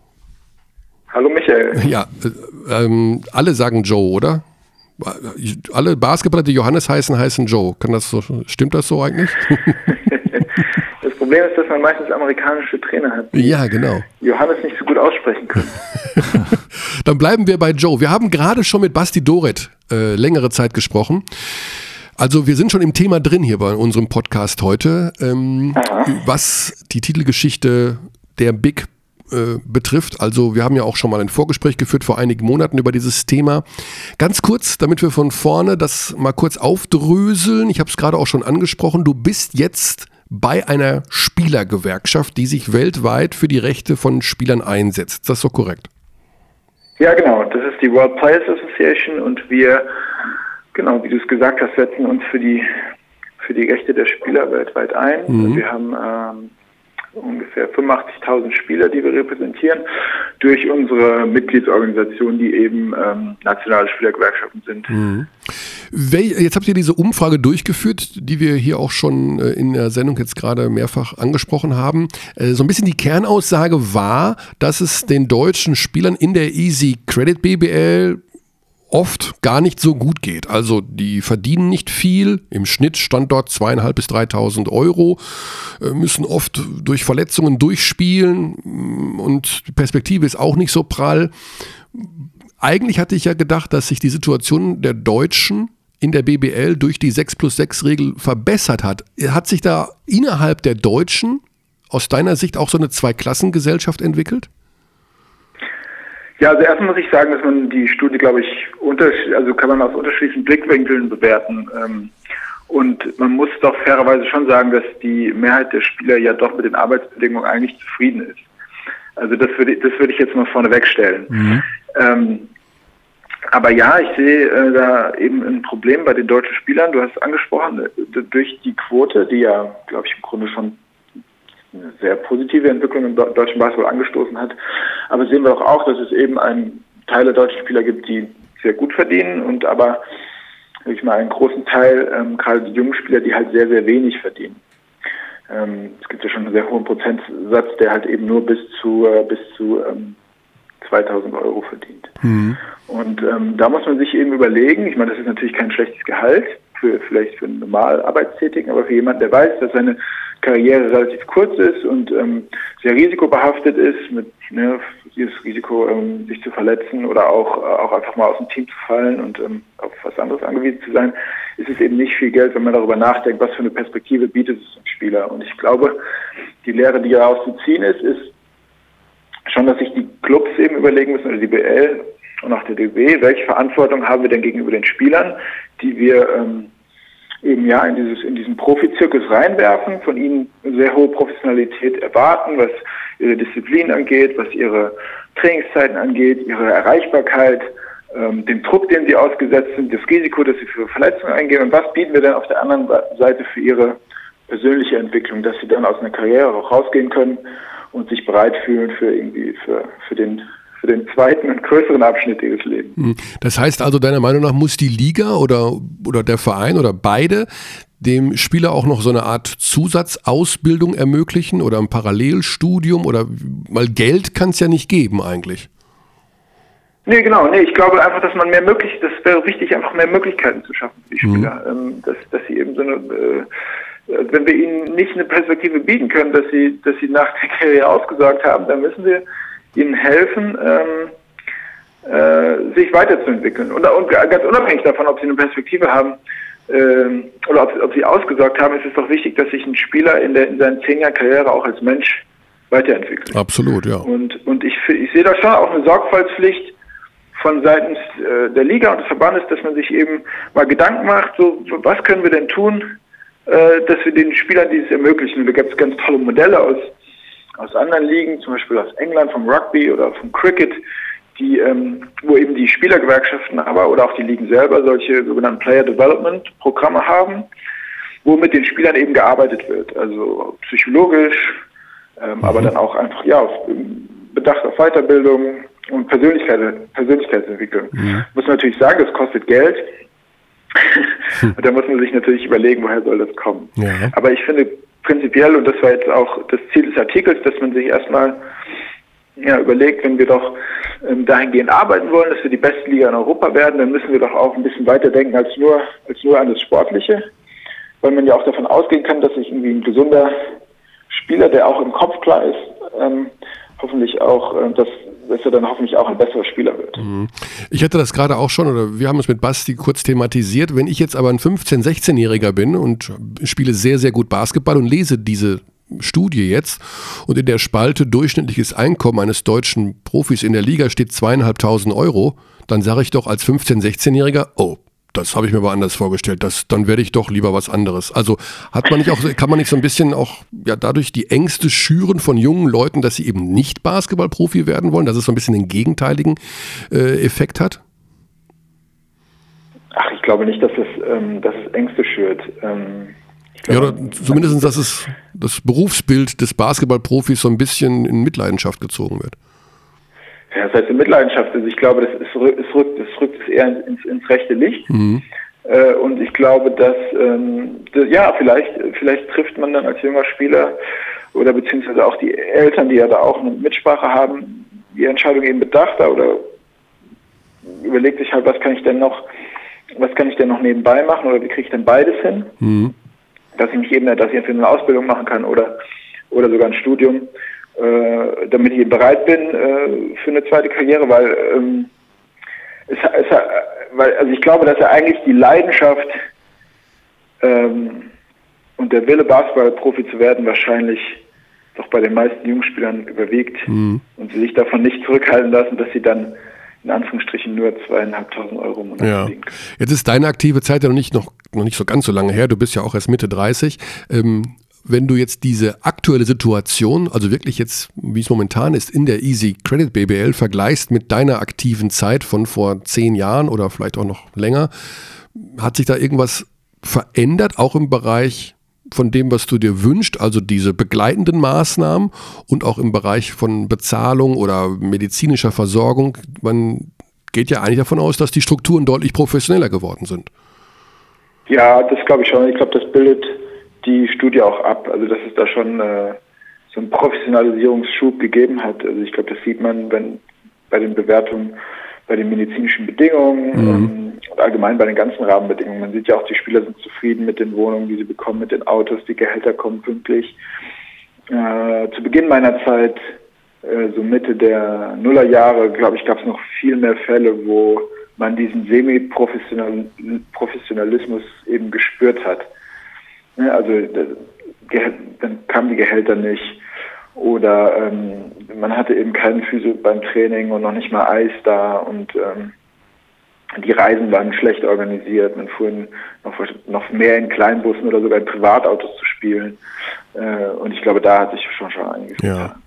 Hallo Michael. Ja, äh, ähm, alle sagen Joe, oder? Alle Basketballer, die Johannes heißen, heißen Joe. Kann das so, stimmt das so eigentlich? das Problem ist, dass man meistens amerikanische Trainer hat. Ja, genau. Johannes nicht so gut aussprechen können. Dann bleiben wir bei Joe. Wir haben gerade schon mit Basti Doret äh, längere Zeit gesprochen. Also wir sind schon im Thema drin hier bei unserem Podcast heute, ähm, was die Titelgeschichte der Big äh, betrifft. Also wir haben ja auch schon mal ein Vorgespräch geführt vor einigen Monaten über dieses Thema. Ganz kurz, damit wir von vorne das mal kurz aufdröseln. Ich habe es gerade auch schon angesprochen. Du bist jetzt bei einer Spielergewerkschaft, die sich weltweit für die Rechte von Spielern einsetzt. Ist das so korrekt? Ja, genau. Das ist die World Players Association und wir, genau, wie du es gesagt hast, setzen uns für die für die Rechte der Spieler weltweit ein. Mhm. Wir haben ähm, ungefähr 85.000 Spieler, die wir repräsentieren, durch unsere Mitgliedsorganisation, die eben ähm, nationale Spielergewerkschaften sind. Mhm. Jetzt habt ihr diese Umfrage durchgeführt, die wir hier auch schon äh, in der Sendung jetzt gerade mehrfach angesprochen haben. Äh, so ein bisschen die Kernaussage war, dass es den deutschen Spielern in der Easy Credit BBL oft gar nicht so gut geht. Also die verdienen nicht viel, im Schnitt stand dort zweieinhalb bis 3.000 Euro, äh, müssen oft durch Verletzungen durchspielen mm, und die Perspektive ist auch nicht so prall. Eigentlich hatte ich ja gedacht, dass sich die Situation der Deutschen in der BBL durch die 6 plus 6 Regel verbessert hat. Hat sich da innerhalb der Deutschen aus deiner Sicht auch so eine Zweiklassengesellschaft entwickelt? Ja, also erstmal muss ich sagen, dass man die Studie, glaube ich, also kann man aus unterschiedlichen Blickwinkeln bewerten. Ähm, und man muss doch fairerweise schon sagen, dass die Mehrheit der Spieler ja doch mit den Arbeitsbedingungen eigentlich zufrieden ist. Also das würde, das würde ich jetzt mal vorne wegstellen. Mhm. Ähm, aber ja, ich sehe äh, da eben ein Problem bei den deutschen Spielern. Du hast angesprochen, äh, durch die Quote, die ja, glaube ich, im Grunde schon eine sehr positive Entwicklung im deutschen Basketball angestoßen hat. Aber sehen wir doch auch, dass es eben einen Teil der deutschen Spieler gibt, die sehr gut verdienen und aber ich mal einen großen Teil, ähm, gerade die jungen Spieler, die halt sehr, sehr wenig verdienen. Ähm, es gibt ja schon einen sehr hohen Prozentsatz, der halt eben nur bis zu äh, bis zu ähm, 2000 Euro verdient. Mhm. Und ähm, da muss man sich eben überlegen, ich meine, das ist natürlich kein schlechtes Gehalt, für vielleicht für einen normal Arbeitstätigen, aber für jemanden, der weiß, dass seine Karriere relativ kurz ist und ähm, sehr risikobehaftet ist, mit ne, dieses Risiko, ähm, sich zu verletzen oder auch, äh, auch einfach mal aus dem Team zu fallen und ähm, auf was anderes angewiesen zu sein, ist es eben nicht viel Geld, wenn man darüber nachdenkt, was für eine Perspektive bietet es dem Spieler. Und ich glaube, die Lehre, die daraus zu ziehen ist, ist schon, dass sich die Clubs eben überlegen müssen, oder die BL und auch der DB, welche Verantwortung haben wir denn gegenüber den Spielern, die wir ähm, eben ja in dieses in diesen Profizirkus reinwerfen, von ihnen sehr hohe Professionalität erwarten, was ihre Disziplin angeht, was ihre Trainingszeiten angeht, ihre Erreichbarkeit, ähm, den Druck, den sie ausgesetzt sind, das Risiko, dass sie für Verletzungen eingehen. Und was bieten wir dann auf der anderen Seite für ihre persönliche Entwicklung, dass sie dann aus einer Karriere auch rausgehen können und sich bereit fühlen für irgendwie für, für den für den zweiten und größeren Abschnitt ihres Lebens. Hm. Das heißt also, deiner Meinung nach muss die Liga oder, oder der Verein oder beide dem Spieler auch noch so eine Art Zusatzausbildung ermöglichen oder ein Parallelstudium oder weil Geld kann es ja nicht geben eigentlich. Nee, genau. Nee, ich glaube einfach, dass man mehr möglich, das wäre wichtig, einfach mehr Möglichkeiten zu schaffen für die mhm. Spieler. Mhm. dass, dass sie eben so eine, äh, wenn wir ihnen nicht eine Perspektive bieten können, dass sie, dass sie nach der Karriere ausgesorgt haben, dann müssen wir ihnen helfen, ähm, äh, sich weiterzuentwickeln. Und, und, ganz unabhängig davon, ob sie eine Perspektive haben ähm, oder ob, ob, sie ausgesorgt haben, ist es doch wichtig, dass sich ein Spieler in, der, in seinen zehn Jahren Karriere auch als Mensch weiterentwickeln. Absolut, ja. Und, und ich, ich sehe da schon auch eine Sorgfaltspflicht von seitens äh, der Liga und des Verbandes, dass man sich eben mal Gedanken macht, so was können wir denn tun, äh, dass wir den Spielern dieses ermöglichen. Und da gibt es ganz tolle Modelle aus, aus anderen Ligen, zum Beispiel aus England vom Rugby oder vom Cricket, die, ähm, wo eben die Spielergewerkschaften aber oder auch die Ligen selber solche sogenannten Player Development Programme haben, wo mit den Spielern eben gearbeitet wird. Also psychologisch, ähm, mhm. aber dann auch einfach ja auf Bedacht auf Weiterbildung und Persönlichkeit, Persönlichkeitsentwicklung. Mhm. Muss man natürlich sagen, das kostet Geld. Und da muss man sich natürlich überlegen, woher soll das kommen. Ja. Aber ich finde prinzipiell, und das war jetzt auch das Ziel des Artikels, dass man sich erstmal ja, überlegt, wenn wir doch ähm, dahingehend arbeiten wollen, dass wir die beste Liga in Europa werden, dann müssen wir doch auch ein bisschen weiter denken als nur, als nur an das Sportliche, weil man ja auch davon ausgehen kann, dass sich irgendwie ein gesunder Spieler, der auch im Kopf klar ist, ähm, hoffentlich auch, äh, dass, dass er dann hoffentlich auch ein besserer Spieler wird. Mhm. Ich hatte das gerade auch schon, oder wir haben es mit Basti kurz thematisiert. Wenn ich jetzt aber ein 15-, 16-Jähriger bin und spiele sehr, sehr gut Basketball und lese diese Studie jetzt und in der Spalte durchschnittliches Einkommen eines deutschen Profis in der Liga steht zweieinhalbtausend Euro, dann sage ich doch als 15-, 16-Jähriger, oh, das habe ich mir aber anders vorgestellt, das, dann werde ich doch lieber was anderes. Also hat man nicht auch, kann man nicht so ein bisschen auch ja, dadurch die Ängste schüren von jungen Leuten, dass sie eben nicht Basketballprofi werden wollen, dass es so ein bisschen den gegenteiligen äh, Effekt hat? Ach, ich glaube nicht, dass es, ähm, dass es Ängste schürt. Ähm ja, oder zumindest, dass es das Berufsbild des Basketballprofis so ein bisschen in Mitleidenschaft gezogen wird. Ja, das heißt in Mitleidenschaft. Also ich glaube, das, ist, es rückt, es rückt es eher ins, ins rechte Licht. Mhm. Äh, und ich glaube, dass ähm, das, ja, vielleicht, vielleicht trifft man dann als junger Spieler oder beziehungsweise auch die Eltern, die ja da auch eine Mitsprache haben, die Entscheidung eben bedachter oder überlegt sich halt, was kann ich denn noch, was kann ich denn noch nebenbei machen oder wie kriege ich denn beides hin? Mhm dass ich mich eben, dass ich entweder eine Ausbildung machen kann oder, oder sogar ein Studium, äh, damit ich bereit bin äh, für eine zweite Karriere, weil, ähm, es, es, weil also ich glaube, dass er eigentlich die Leidenschaft ähm, und der Wille, Basketballprofi zu werden, wahrscheinlich doch bei den meisten Jungspielern überwiegt mhm. und sie sich davon nicht zurückhalten lassen, dass sie dann in Anführungsstrichen nur zweieinhalbtausend Euro im Monat ja. verdienen Jetzt ist deine aktive Zeit ja noch nicht, noch, noch nicht so ganz so lange her. Du bist ja auch erst Mitte 30. Ähm, wenn du jetzt diese aktuelle Situation, also wirklich jetzt, wie es momentan ist, in der Easy Credit BBL vergleichst mit deiner aktiven Zeit von vor zehn Jahren oder vielleicht auch noch länger, hat sich da irgendwas verändert, auch im Bereich von dem, was du dir wünschst, also diese begleitenden Maßnahmen und auch im Bereich von Bezahlung oder medizinischer Versorgung. Man geht ja eigentlich davon aus, dass die Strukturen deutlich professioneller geworden sind. Ja, das glaube ich schon. Ich glaube, das bildet die Studie auch ab. Also dass es da schon äh, so einen Professionalisierungsschub gegeben hat. Also ich glaube, das sieht man, wenn bei den Bewertungen, bei den medizinischen Bedingungen, mhm. ähm, allgemein bei den ganzen Rahmenbedingungen. Man sieht ja auch, die Spieler sind zufrieden mit den Wohnungen, die sie bekommen, mit den Autos, die Gehälter kommen pünktlich. Äh, zu Beginn meiner Zeit, äh, so Mitte der Nullerjahre, glaube ich, gab es noch viel mehr Fälle, wo man diesen Semi-Professionalismus eben gespürt hat. Ja, also dann kamen die Gehälter nicht oder ähm, man hatte eben keinen Physio beim Training und noch nicht mal Eis da und ähm, die Reisen waren schlecht organisiert. Man fuhr noch, noch mehr in Kleinbussen oder sogar in Privatautos zu spielen. Äh, und ich glaube, da hat sich schon schon einiges ja. Getan.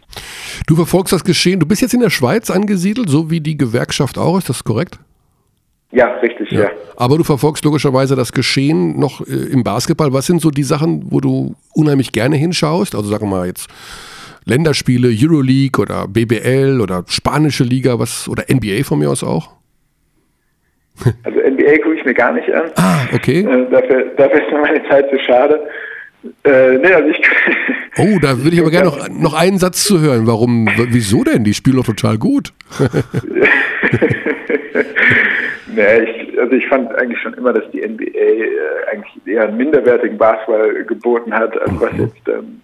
Du verfolgst das Geschehen. Du bist jetzt in der Schweiz angesiedelt, so wie die Gewerkschaft auch. Ist das korrekt? Ja, richtig, ja. ja. Aber du verfolgst logischerweise das Geschehen noch äh, im Basketball. Was sind so die Sachen, wo du unheimlich gerne hinschaust? Also sagen wir mal jetzt Länderspiele, Euroleague oder BBL oder spanische Liga, was oder NBA von mir aus auch? Also NBA gucke ich mir gar nicht an. Ah, okay. Äh, dafür, dafür ist mir meine Zeit zu schade. Äh, nee, also ich oh, da würde ich aber gerne noch, noch einen Satz zu hören. Warum, wieso denn? Die spielen doch total gut. nee, ich, also ich fand eigentlich schon immer, dass die NBA äh, eigentlich eher einen minderwertigen Basketball geboten hat, als was jetzt ähm,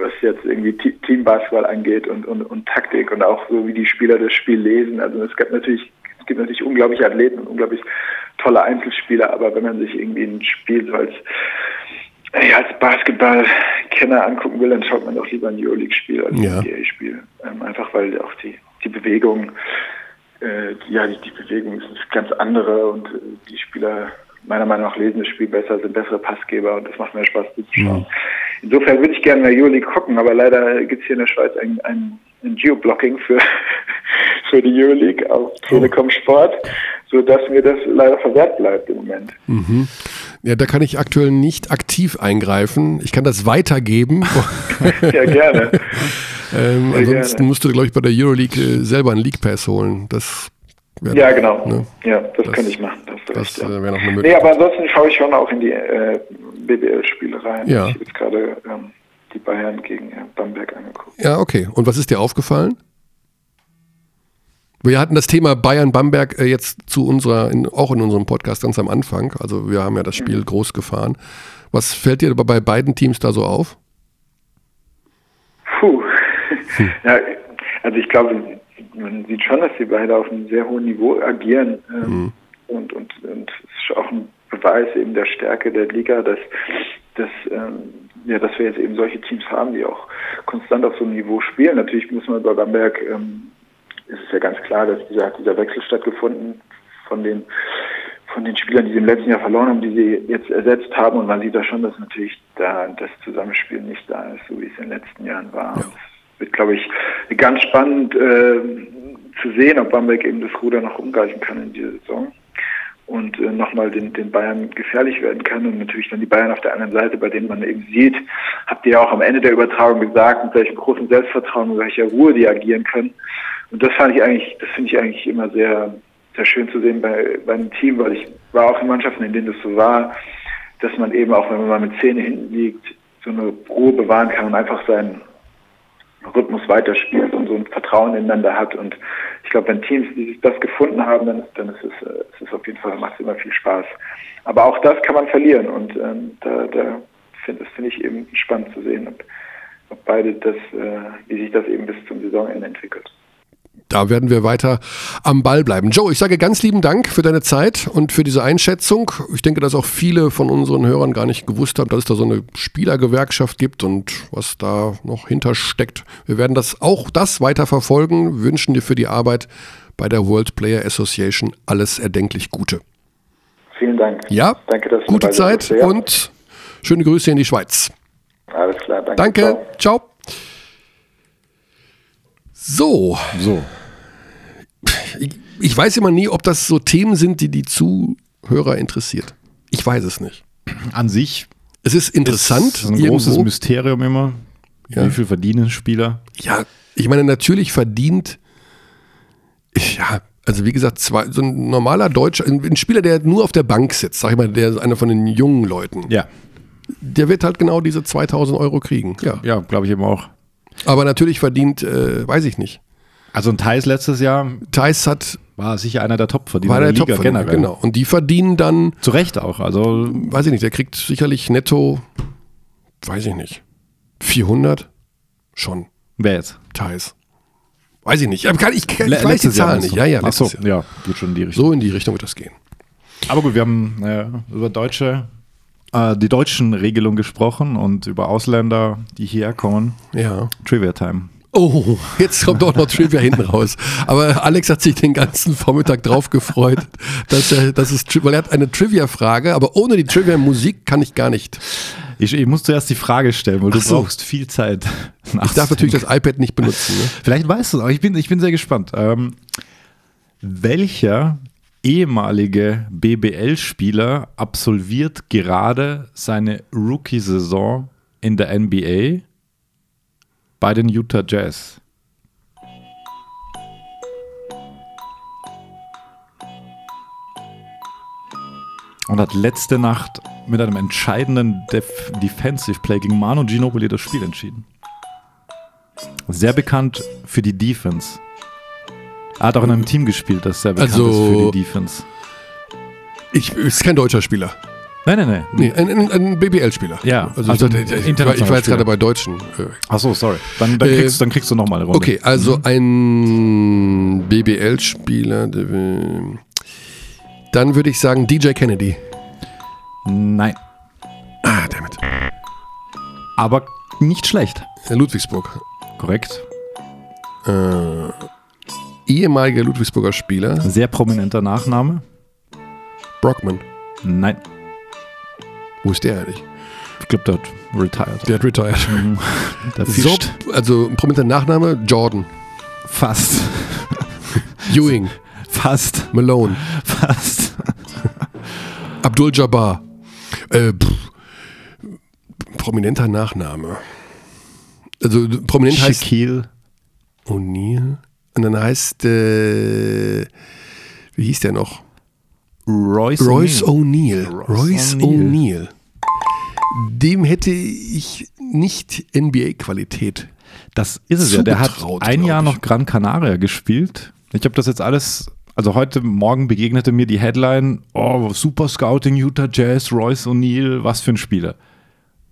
was jetzt irgendwie Teambasketball angeht und, und, und Taktik und auch so wie die Spieler das Spiel lesen. Also es gab natürlich es gibt natürlich unglaubliche Athleten und unglaublich tolle Einzelspieler, aber wenn man sich irgendwie ein Spiel so als Ja, als Basketballkenner angucken will, dann schaut man doch lieber ein Euroleague-Spiel als Ja. ein NBA-Spiel. Ähm, einfach weil auch die, die Bewegung, äh, ja, die, die Bewegung ist ganz andere und äh, die Spieler meiner Meinung nach lesen das Spiel besser, sind bessere Passgeber und das macht mehr Spaß zuzuschauen. Insofern würde ich gerne in der Euroleague gucken, aber leider gibt es hier in der Schweiz ein, ein, ein Geoblocking für, für die Euroleague auf Telekom Sport, sodass mir das leider verwehrt bleibt im Moment. Ja, da kann ich aktuell nicht aktiv eingreifen. Ich kann das weitergeben. Ja, gerne. ähm, Sehr ansonsten gerne. musst du, glaube ich, bei der Euroleague äh, selber einen League Pass holen. Das wäre Ja, genau. Ne? Ja, das, Das- könnte ich machen. Das, das ja. äh, wäre noch eine Nee, Möglichkeit. aber ansonsten schaue ich schon auch in die äh, BBL-Spiele rein. Ja. Ich habe jetzt gerade ähm, die Bayern gegen äh, Bamberg angeguckt. Ja, okay. Und was ist dir aufgefallen? Wir hatten das Thema Bayern-Bamberg äh, jetzt zu unserer, in, auch in unserem Podcast ganz am Anfang. Also wir haben ja das Spiel groß gefahren. Was fällt dir bei beiden Teams da so auf? Puh. ja, also ich glaube, man sieht schon, dass die beide auf einem sehr hohen Niveau agieren. Ähm, und, und, und es ist auch ein Beweis eben der Stärke der Liga, dass, dass, ähm, ja, dass wir jetzt eben solche Teams haben, die auch konstant auf so einem Niveau spielen. Natürlich muss man bei Bamberg, ähm, ist es ja ganz klar, dass dieser, dieser Wechsel stattgefunden von den von den Spielern, die sie im letzten Jahr verloren haben, die sie jetzt ersetzt haben. Und man sieht da schon, dass natürlich da das Zusammenspiel nicht da ist, so wie es in den letzten Jahren war. Und Es wird, glaube ich, ganz spannend äh, zu sehen, ob Bamberg eben das Ruder noch umgreifen kann in dieser Saison und äh, nochmal den, den Bayern gefährlich werden kann. Und natürlich dann die Bayern auf der anderen Seite, bei denen man eben sieht, habt ihr ja auch am Ende der Übertragung gesagt, mit welchem großen Selbstvertrauen, mit welcher Ruhe die agieren können. Und das fand ich eigentlich, das finde ich eigentlich immer sehr, sehr schön zu sehen bei, bei einem Team, weil ich war auch in Mannschaften, in denen das so war, dass man eben auch, wenn man mal mit Zähne hinten liegt, so eine Ruhe bewahren kann und einfach seinen Rhythmus weiterspielt und so ein Vertrauen ineinander hat. Und ich glaube, wenn Teams die das gefunden haben, dann, dann ist es, äh, ist es auf jeden Fall, macht es immer viel Spaß. Aber auch das kann man verlieren und ähm, da, da finde das finde ich eben spannend zu sehen, ob, ob beide das, äh, wie sich das eben bis zum Saisonende entwickelt. Da werden wir weiter am Ball bleiben. Joe, ich sage ganz lieben Dank für deine Zeit und für diese Einschätzung. Ich denke, dass auch viele von unseren Hörern gar nicht gewusst haben, dass es da so eine Spielergewerkschaft gibt und was da noch hintersteckt. Wir werden das auch das weiter verfolgen, wünschen dir für die Arbeit bei der World Player Association alles erdenklich Gute. Vielen Dank. Ja, danke, dass du gute Zeit und schöne Grüße in die Schweiz. Alles klar, danke. Danke, Ciao. ciao. So, So. ich, ich weiß immer nie, ob das so Themen sind, die die Zuhörer interessiert. Ich weiß es nicht. An sich Es ist interessant. ist ein großes irgendwo. Mysterium immer. Ja. Wie viel verdienen Spieler? Ja, ich meine, natürlich verdient, ja, also wie gesagt, zwei, so ein normaler Deutscher, ein, ein Spieler, der nur auf der Bank sitzt, sag ich mal, der ist einer von den jungen Leuten, Ja. der wird halt genau diese 2000 Euro kriegen. Ja. Ja, glaube ich eben auch. Aber natürlich verdient, äh, weiß ich nicht. Also ein Thais letztes Jahr Thais hat, war sicher einer der Top-Verdiener war der der Liga Top generell. genau. Und die verdienen dann, Zu Recht auch. Also weiß ich nicht, der kriegt sicherlich netto, weiß ich nicht, 400? Schon, wer jetzt? Thais. Weiß ich nicht. Ich, kann, ich, ich Le- weiß die Zahlen nicht. Ja, ja, Ach so, Jahr. ja, geht schon in die Richtung. So in die Richtung wird das gehen. Aber gut, wir haben äh, über deutsche, äh, die deutschen Regelungen gesprochen und über Ausländer, die hierher kommen. Ja. Trivia Time. Oh, jetzt kommt auch noch Trivia hinten raus. Aber Alex hat sich den ganzen Vormittag drauf gefreut, dass er, dass es, weil er hat eine Trivia-Frage, aber ohne die Trivia-Musik kann ich gar nicht. Ich, ich muss zuerst die Frage stellen, weil du so. brauchst viel Zeit. Ich darf natürlich das iPad nicht benutzen. Ne? Vielleicht weißt du es, aber ich bin, ich bin sehr gespannt. Ähm, welcher ehemalige BBL-Spieler absolviert gerade seine Rookie-Saison in der NBA bei den Utah Jazz? Und hat letzte Nacht mit einem entscheidenden Def Defensive Play gegen Manu Ginobili das Spiel entschieden. Sehr bekannt für die Defense. Er hat auch in einem Team gespielt, das sehr bekannt Also- ist für die Defense. Ich ist kein deutscher Spieler. Nein, nein, nein. Nee, ein, ein, BBL-Spieler. Ja, also, also ich, ich, ich, war- jetzt gerade bei Deutschen. Äh, Ach so, sorry. Dann, dann, Äh, kriegst, dann kriegst du nochmal eine Runde. Okay, also ein BBL-Spieler. Dann würde ich sagen DJ Kennedy. Nein. Ah, damit. Aber nicht schlecht. Ludwigsburg. Korrekt. Äh, ehemaliger Ludwigsburger Spieler. Sehr prominenter Nachname. Brockman. Nein. Wo ist der eigentlich? Ich glaube, der hat retired. Der hat retired. Der So, also ein prominenter Nachname, Jordan. Fast. Ewing. Fast. Malone. Fast. Abdul Jabbar. Äh, prominenter Nachname. Also prominent heißt Shaquille. O'Neal. Und dann heißt, äh, wie hieß der noch? Royce. O'Neal. Royce O'Neal. Dem hätte ich nicht NBA-Qualität. Das ist es ja. Der hat ein Jahr noch Gran Canaria gespielt. Ich habe das jetzt alles, also heute Morgen begegnete mir die Headline, oh, Super Scouting, Utah Jazz, Royce O'Neal, was für ein Spieler.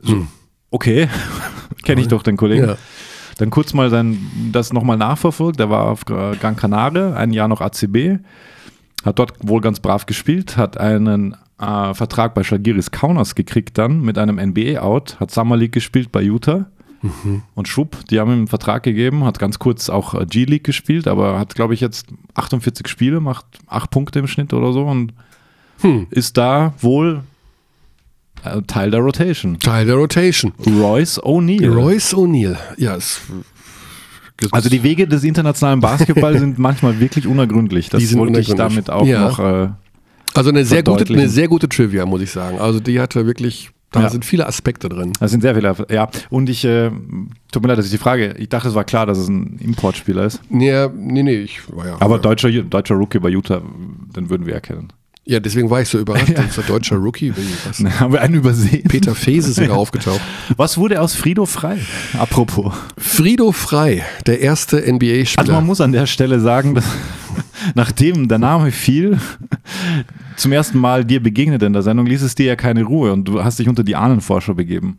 So, okay, kenne ich doch den Kollegen. Hm. Ja. Dann kurz mal sein, das nochmal nachverfolgt. Der war auf Gran Canaria, ein Jahr noch ACB, hat dort wohl ganz brav gespielt, hat einen äh, Vertrag bei Schalgiris Kaunas gekriegt dann mit einem NBA-Out, hat Summer League gespielt bei Utah. Und Schub, die haben ihm einen Vertrag gegeben, hat ganz kurz auch äh, G-League gespielt, aber hat, glaube ich, jetzt 48 Spiele, macht 8 Punkte im Schnitt oder so und Hm. ist da wohl Teil der Rotation. Teil der Rotation. Royce O'Neal. Royce O'Neal. Ja, es, Also die Wege des internationalen Basketball sind manchmal wirklich unergründlich. Das Die sind wollte ich damit auch Ja. noch. Äh, also eine sehr, gute, eine sehr gute Trivia, muss ich sagen. Also die hatte wirklich, da Ja. sind viele Aspekte drin. das sind sehr viele. Ja, und ich, äh, tut mir leid, dass ich die Frage, ich dachte, es war klar, dass es ein Importspieler ist. Nee, nee, nee, ich war ja. Aber ja. deutscher, deutscher Rookie bei Utah, den würden wir erkennen. Ja, deswegen war ich so überrascht. Ist ein deutscher Rookie. Was? Haben wir einen übersehen? Peter Fese ist sogar aufgetaucht. Was wurde aus Frido frei? Apropos. Frido Frei, der erste NBA-Spieler. Also man muss an der Stelle sagen, dass nachdem der Name fiel, zum ersten Mal dir begegnet in der Sendung, ließ es dir ja keine Ruhe und du hast dich unter die Ahnenforscher begeben.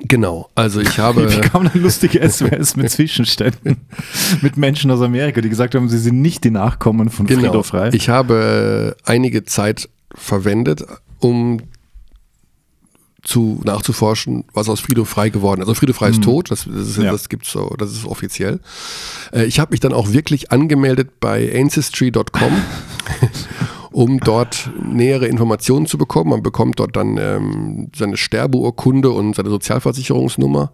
Genau. Also ich habe. Wie kam dann lustige SWS mit Zwischenständen mit Menschen aus Amerika, die gesagt haben, sie sind nicht die Nachkommen von Genau. Frido Frei? Ich habe äh, einige Zeit verwendet, um zu nachzuforschen, was aus Frido Frei geworden ist. Also Frido Frei ist tot, das, das, ist, Mhm. Ja. das gibt's so, das ist offiziell. Äh, ich habe mich dann auch wirklich angemeldet bei ancestry.com, um dort nähere Informationen zu bekommen. Man bekommt dort dann ähm, seine Sterbeurkunde und seine Sozialversicherungsnummer.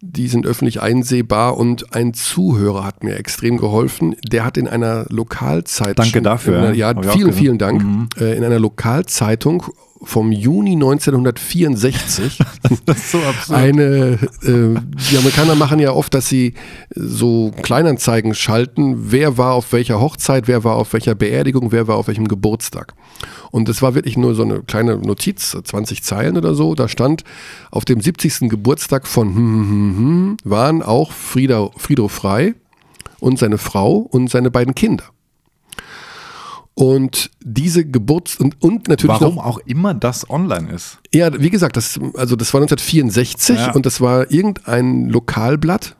Die sind öffentlich einsehbar und ein Zuhörer hat mir extrem geholfen. Der hat in einer Lokalzeitung. Danke dafür, In einer, ja. auch vielen, vielen Dank. Äh, in einer Lokalzeitung vom Juni 1964 Das ist so absurd. eine, äh, die Amerikaner machen ja oft, dass sie so Kleinanzeigen schalten, wer war auf welcher Hochzeit, wer war auf welcher Beerdigung, wer war auf welchem Geburtstag. Und das war wirklich nur so eine kleine Notiz, 20 Zeilen oder so. Da stand, auf dem 70. Geburtstag von hm, hm, hm, hm, waren auch Frieda, Frido Frei und seine Frau und seine beiden Kinder. Und diese Geburts- und, und natürlich Warum noch auch immer das online ist. ja, wie gesagt, das, also das war 1964 Ja. und das war irgendein Lokalblatt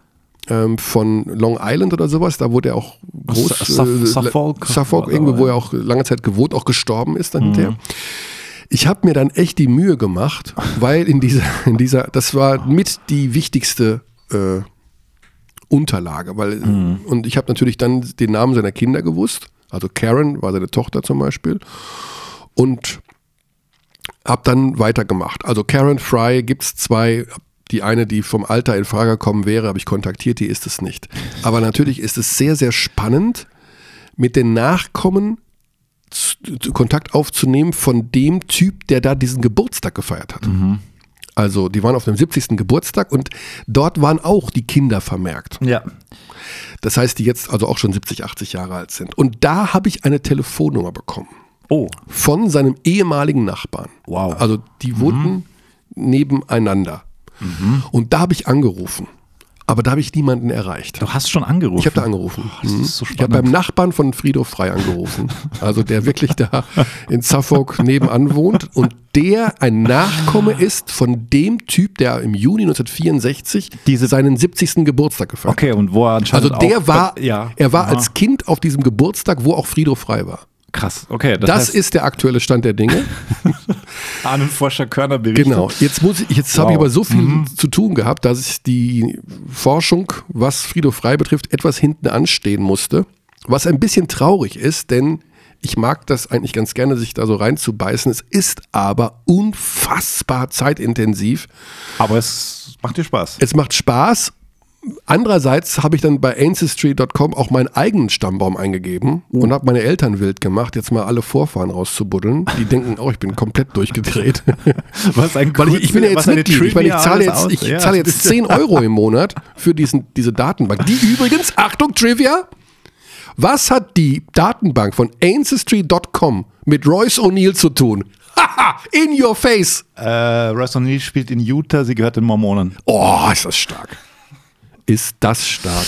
ähm, von Long Island oder sowas. Da wurde er auch groß. Su- Suf- äh, Suffolk? Suffolk, irgendwo, wo er auch lange Zeit gewohnt, auch gestorben ist dann Mhm. hinterher. Ich habe mir dann echt die Mühe gemacht, weil in dieser, in dieser, das war mit die wichtigste äh, Unterlage, weil Mhm. und ich habe natürlich dann den Namen seiner Kinder gewusst. Also Karen war seine Tochter zum Beispiel. Und habe dann weitergemacht. Also Karen Fry gibt es zwei. Die eine, die vom Alter in Frage kommen wäre, habe ich kontaktiert, die ist es nicht. Aber natürlich ist es sehr, sehr spannend, mit den Nachkommen Kontakt aufzunehmen von dem Typ, der da diesen Geburtstag gefeiert hat. Also die waren auf dem 70. Geburtstag und dort waren auch die Kinder vermerkt. Ja. Das heißt, die jetzt also auch schon 70, 80 Jahre alt sind. Und da habe ich eine Telefonnummer bekommen Oh, von seinem ehemaligen Nachbarn. Wow. Also die wohnten nebeneinander. Und da habe ich angerufen. Aber da habe ich niemanden erreicht. du hast schon angerufen. Ich habe da angerufen. das ist so ich habe beim Nachbarn von Friedhof Frei angerufen. Also der wirklich da in Suffolk nebenan wohnt und der ein Nachkomme ist von dem Typ, der im Juni 1964 Diese- seinen 70. Geburtstag gefeiert hat. Okay, und wo er Also anscheinend der auch, war, ja, er war aha. als Kind auf diesem Geburtstag, wo auch Friedhof Frei war. Krass, okay. Das, das ist der aktuelle Stand der Dinge. Ahnenforscher Körner berichtet. Genau. Jetzt muss ich, jetzt wow. habe ich aber so viel mhm. zu tun gehabt, dass ich die Forschung, was Friedhof Frei betrifft, etwas hinten anstehen musste. Was ein bisschen traurig ist, denn ich mag das eigentlich ganz gerne, sich da so reinzubeißen. Es ist aber unfassbar zeitintensiv. Aber es macht dir Spaß. Es macht Spaß Andererseits habe ich dann bei Ancestry.com auch meinen eigenen Stammbaum eingegeben oh. und habe meine Eltern wild gemacht, jetzt mal alle Vorfahren rauszubuddeln. Die denken, oh, ich bin komplett durchgedreht. Was ein Weil ich, ich bin ja jetzt Mitglied. Ich, meine, ich zahle jetzt, ich ja, zahle jetzt 10 Euro im Monat für diesen, diese Datenbank. Die übrigens, Achtung, Trivia, was hat die Datenbank von Ancestry.com mit Royce O'Neill zu tun? In your face! Äh, Royce O'Neill spielt in Utah, sie gehört den Mormonen. Oh, ist das stark ist das stark.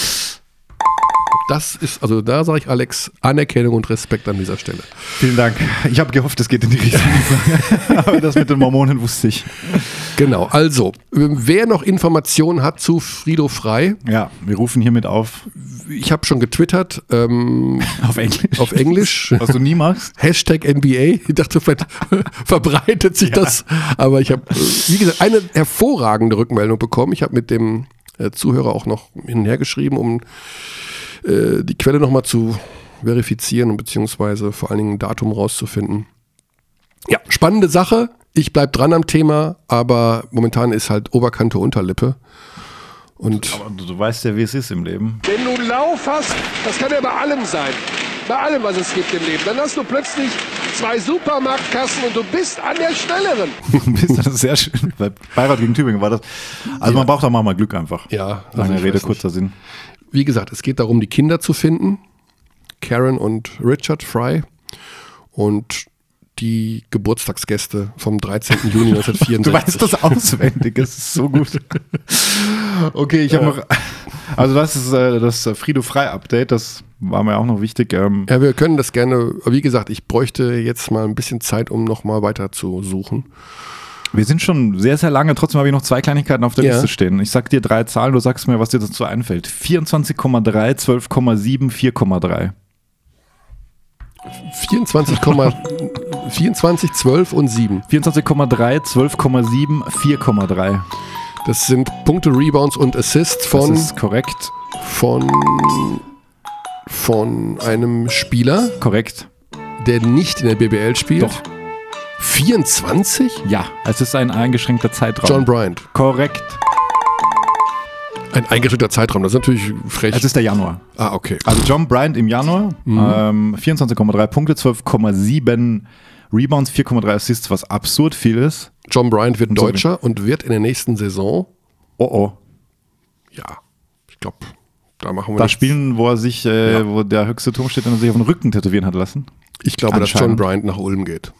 Das ist, also da sage ich Alex, Anerkennung und Respekt an dieser Stelle. Vielen Dank. Ich habe gehofft, es geht in die Richtung. Aber das mit den Mormonen wusste ich. Genau, also, wer noch Informationen hat zu Frido Frei. Ja, wir rufen hiermit auf. Ich habe schon getwittert. Ähm, auf Englisch. Auf Englisch. Was du nie machst. Hashtag NBA. Ich dachte, vielleicht verbreitet sich ja. das. Aber ich habe, wie gesagt, eine hervorragende Rückmeldung bekommen. Ich habe mit dem äh, Zuhörer auch noch hinher geschrieben, um äh, die Quelle nochmal zu verifizieren und beziehungsweise vor allen Dingen ein Datum rauszufinden. Ja, spannende Sache. Ich bleibe dran am Thema, aber momentan ist halt Oberkante Unterlippe. Und aber du, du weißt ja, wie es ist im Leben. Wenn du einen Lauf hast, das kann ja bei allem sein. Bei allem, was es gibt im Leben. Dann hast du plötzlich zwei Supermarktkassen und du bist an der schnelleren. das ist sehr schön. Bei Bayreuth gegen Tübingen war das. Also ja. man braucht auch mal Glück einfach. Ja. Lange also Rede, kurzer Sinn. Wie gesagt, es geht darum, die Kinder zu finden. Karen und Richard Fry. Und die Geburtstagsgäste vom 13. Juni 1964. du weißt das auswendig, das ist so gut. okay, ich habe noch. Also, das ist äh, das Frido Frei Update, das war mir auch noch wichtig. Ähm ja, wir können das gerne, wie gesagt, ich bräuchte jetzt mal ein bisschen Zeit, um nochmal weiter zu suchen. Wir sind schon sehr, sehr lange, trotzdem habe ich noch zwei Kleinigkeiten auf der ja. Liste stehen. Ich sag dir drei Zahlen, du sagst mir, was dir dazu einfällt. 24,3, 12,7, 4,3. 24, 24, 12 und 7. 24,3, 12,7, 4,3. Das sind Punkte, Rebounds und Assists von. Das ist korrekt. Von. Von einem Spieler. Korrekt. Der nicht in der BBL spielt. Doch. 24? Ja, es ist ein eingeschränkter Zeitraum. John Bryant. Korrekt. Ein eingeschränkter Zeitraum, das ist natürlich frech. Es ist der Januar. Ah, okay. Also John Bryant im Januar, mhm. ähm, 24,3 Punkte, 12,7 Rebounds, 4,3 Assists, was absurd viel ist. John Bryant wird und Deutscher so und wird in der nächsten Saison. Oh oh. Ja, ich glaube, da machen wir Da nichts. spielen, wo er sich, äh, ja. wo der höchste Turm steht und er sich auf den Rücken tätowieren hat lassen. Ich glaube, dass John Bryant nach Ulm geht.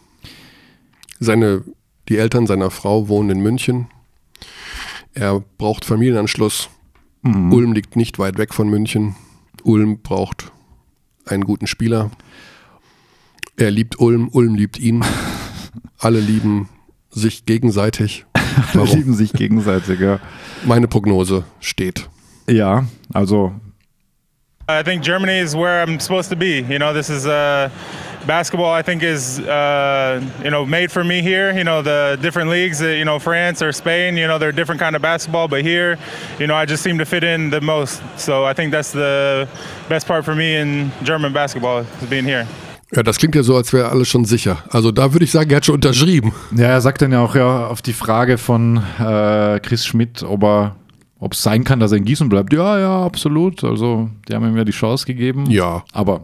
Seine, die Eltern seiner Frau wohnen in München. Er braucht Familienanschluss. Mhm. Ulm liegt nicht weit weg von München. Ulm braucht einen guten Spieler. Er liebt Ulm, Ulm liebt ihn. Alle lieben sich gegenseitig. Alle lieben sich gegenseitig, ja. Meine Prognose steht. Ja, also. I think Germany is where I'm supposed to be. You know, this is uh basketball I think is uh, you know made for me here. You know the different leagues, uh, you know France or Spain, you know they're different kind of basketball, but here, you know I just seem to fit in the most. So I think that's the best part for me in German basketball is being here. Ja, das klingt ja so, als wäre alles schon sicher. Also da würde ich sagen, er hat schon unterschrieben. Ja, er sagt dann ja auch ja auf die Frage von äh, Chris Schmidt, ob er ob es sein kann, dass er in Gießen bleibt. Ja, ja, absolut. Also, die haben ihm ja die Chance gegeben. Ja. Aber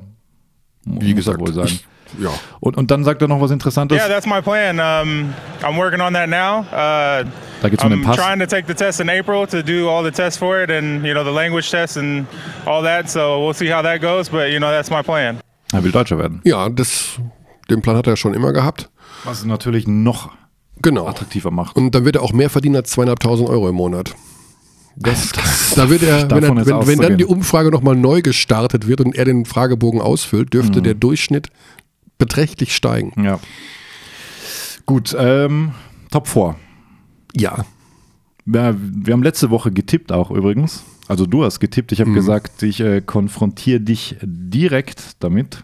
wie gesagt, wohl sein. Ich, ja. Und, und dann sagt er noch was Interessantes. Yeah, that's my plan. Um, I'm working on that now. Uh, da geht's um den Pass. trying to take the test in April to do all the tests for it and you know the language test and all that. So we'll see how that goes. But you know that's my plan. Er will Deutscher werden. Ja, das, den Plan hat er schon immer gehabt. Was es natürlich noch genau. attraktiver macht. Und dann wird er auch mehr verdienen als zweieinhalbtausend Euro im Monat. Das, das, da wird er, wenn, er, wenn, wenn dann die Umfrage nochmal neu gestartet wird und er den Fragebogen ausfüllt, dürfte mhm. der Durchschnitt beträchtlich steigen. Ja. Gut, ähm, Top 4. Ja. ja. Wir haben letzte Woche getippt auch übrigens. Also du hast getippt. Ich habe mhm. gesagt, ich äh, konfrontiere dich direkt damit.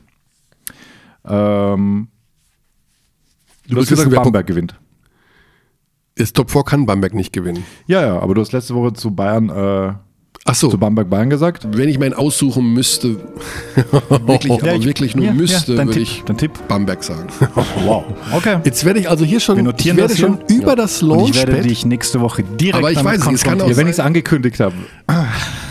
Ähm, du hast willst wissen, gesagt, Bamberg gewinnt. Das Top 4 kann Bamberg nicht gewinnen. Ja, ja, aber du hast letzte Woche zu Bayern, äh, Ach so, zu Bamberg Bayern gesagt. wenn ich meinen aussuchen müsste, wirklich, aber Ja, ich- wirklich nur ja, ja, müsste, dein würde Tipp, ich dein Tipp. Bamberg sagen. Wow. Okay. Jetzt werde ich also hier schon, Wir ich werde das schon hier. über Ja. das Und ich werde Launchpad, dich nächste Woche direkt Aber ich weiß nicht, es kann auch wenn ich es angekündigt habe.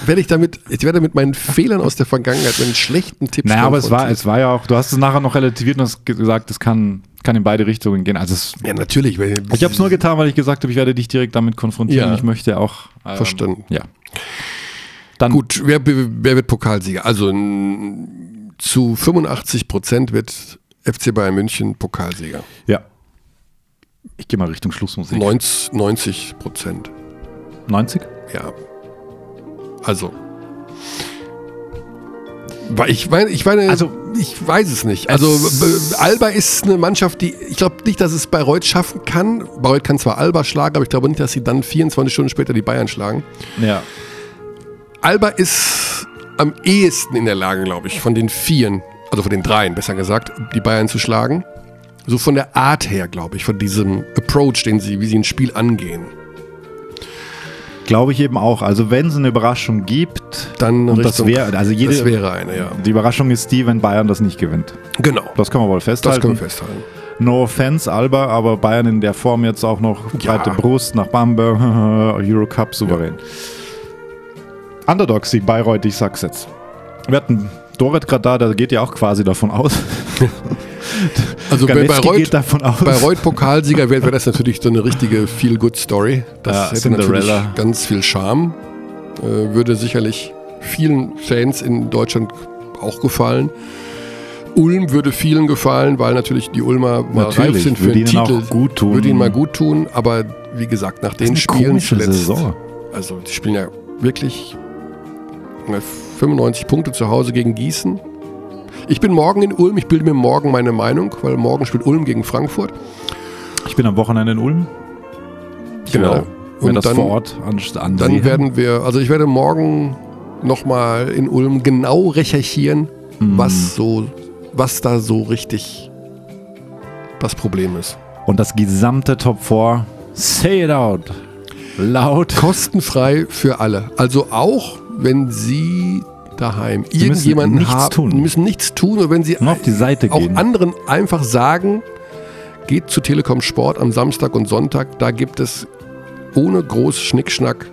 Werde ich damit, ich werde mit meinen Fehlern aus der Vergangenheit, meinen schlechten Tipps Naja, aber es war, es war ja auch, du hast es nachher noch relativiert und hast gesagt, es kann, kann in beide Richtungen gehen. Also es, Ja, natürlich. Ich habe es nur getan, weil ich gesagt habe, ich werde dich direkt damit konfrontieren. Ja. Ich möchte auch. ähm, Verstanden. Ja. Dann Gut, wer, wer wird Pokalsieger? Also zu 85 Prozent wird FC Bayern München Pokalsieger. Ja. Ich gehe mal Richtung Schlussmusik. 90 90 Prozent. 90? Ja. Also. Ich meine, ich meine, Also, ich weiß es nicht. Also Alba ist eine Mannschaft, die ich glaube nicht, dass es Bayreuth schaffen kann. Bayreuth kann zwar Alba schlagen, aber ich glaube nicht, dass sie dann 24 Stunden später die Bayern schlagen. Ja. Alba ist am ehesten in der Lage, glaube ich, von den Vieren, also von den Dreien, besser gesagt, die Bayern zu schlagen. So von der Art her, glaube ich, von diesem Approach, den sie, wie sie ein Spiel angehen. Glaube ich eben auch. Also wenn es eine Überraschung gibt, Dann und das Richtung- wäre, also jede, das wäre eine, ja. die Überraschung ist die, wenn Bayern das nicht gewinnt. Genau. Das kann man wohl Das festhalten. können wir festhalten. No offense, Alba, aber Bayern in der Form jetzt auch noch Ja. breite Brust nach Bamberg, Eurocup souverän. Underdogs, die Bayreuth, ich sag's jetzt. Wir hatten Doret gerade da, der geht ja auch quasi davon aus. Also bei Galetzky Bayreuth, geht davon aus. Bayreuth Pokalsieger wäre wäre das natürlich so eine richtige Feel-Good-Story. Das Ja, hätte Cinderella. natürlich ganz viel Charme. Äh, würde sicherlich vielen Fans in Deutschland auch gefallen. Ulm würde vielen gefallen, weil natürlich die Ulmer mal reif Natürlich, sind für ihnen Titel. gut tun. Würde ihnen mal gut tun, aber wie gesagt, nach den Spielen zuletzt, Saison. also die spielen ja wirklich äh, 95 Punkte zu Hause gegen Gießen. Ich bin morgen in Ulm, ich bilde mir morgen meine Meinung, weil morgen spielt Ulm gegen Frankfurt. Ich bin am Wochenende in Ulm. Ich Genau. mir Und das dann- vor Ort an, ansehen. Dann werden wir, also ich werde morgen nochmal in Ulm genau recherchieren, Mhm. was so, was da so richtig das Problem ist. Und das gesamte Top 4, say it out. Laut. Kostenfrei für alle. Also auch wenn Sie daheim Sie müssen irgendjemanden nichts haben, tun. müssen nichts tun, und wenn Sie auf die Seite auch gehen. anderen einfach sagen, geht zu Telekom Sport am Samstag und Sonntag, da gibt es ohne groß Schnickschnack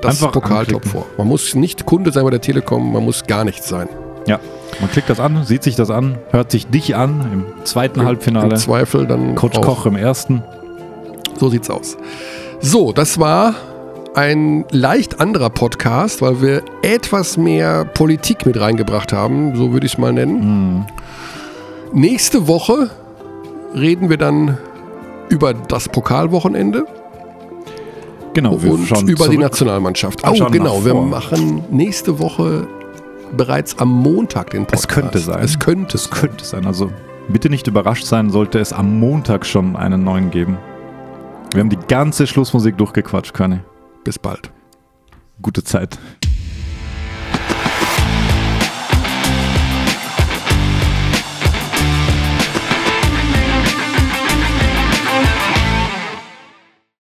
das Einfach Pokaltop vor. Man muss nicht Kunde sein bei der Telekom, man muss gar nichts sein. Ja. Man klickt das an, sieht sich das an, hört sich dich an im zweiten Halbfinale. Im Zweifel dann Coach auch. Koch im ersten. So sieht's aus. So, das war ein leicht anderer Podcast, weil wir etwas mehr Politik mit reingebracht haben, so würde ich es mal nennen. Nächste Woche reden wir dann über das Pokalwochenende Genau, wir und schauen über die zurück. Nationalmannschaft. Wir Oh, genau, wir machen nächste Woche bereits am Montag den Podcast. Es könnte sein. Es könnte Es könnte sein. Also bitte nicht überrascht sein, sollte es am Montag schon einen neuen geben. Wir haben die ganze Schlussmusik durchgequatscht, Körny. Bis bald. Gute Zeit.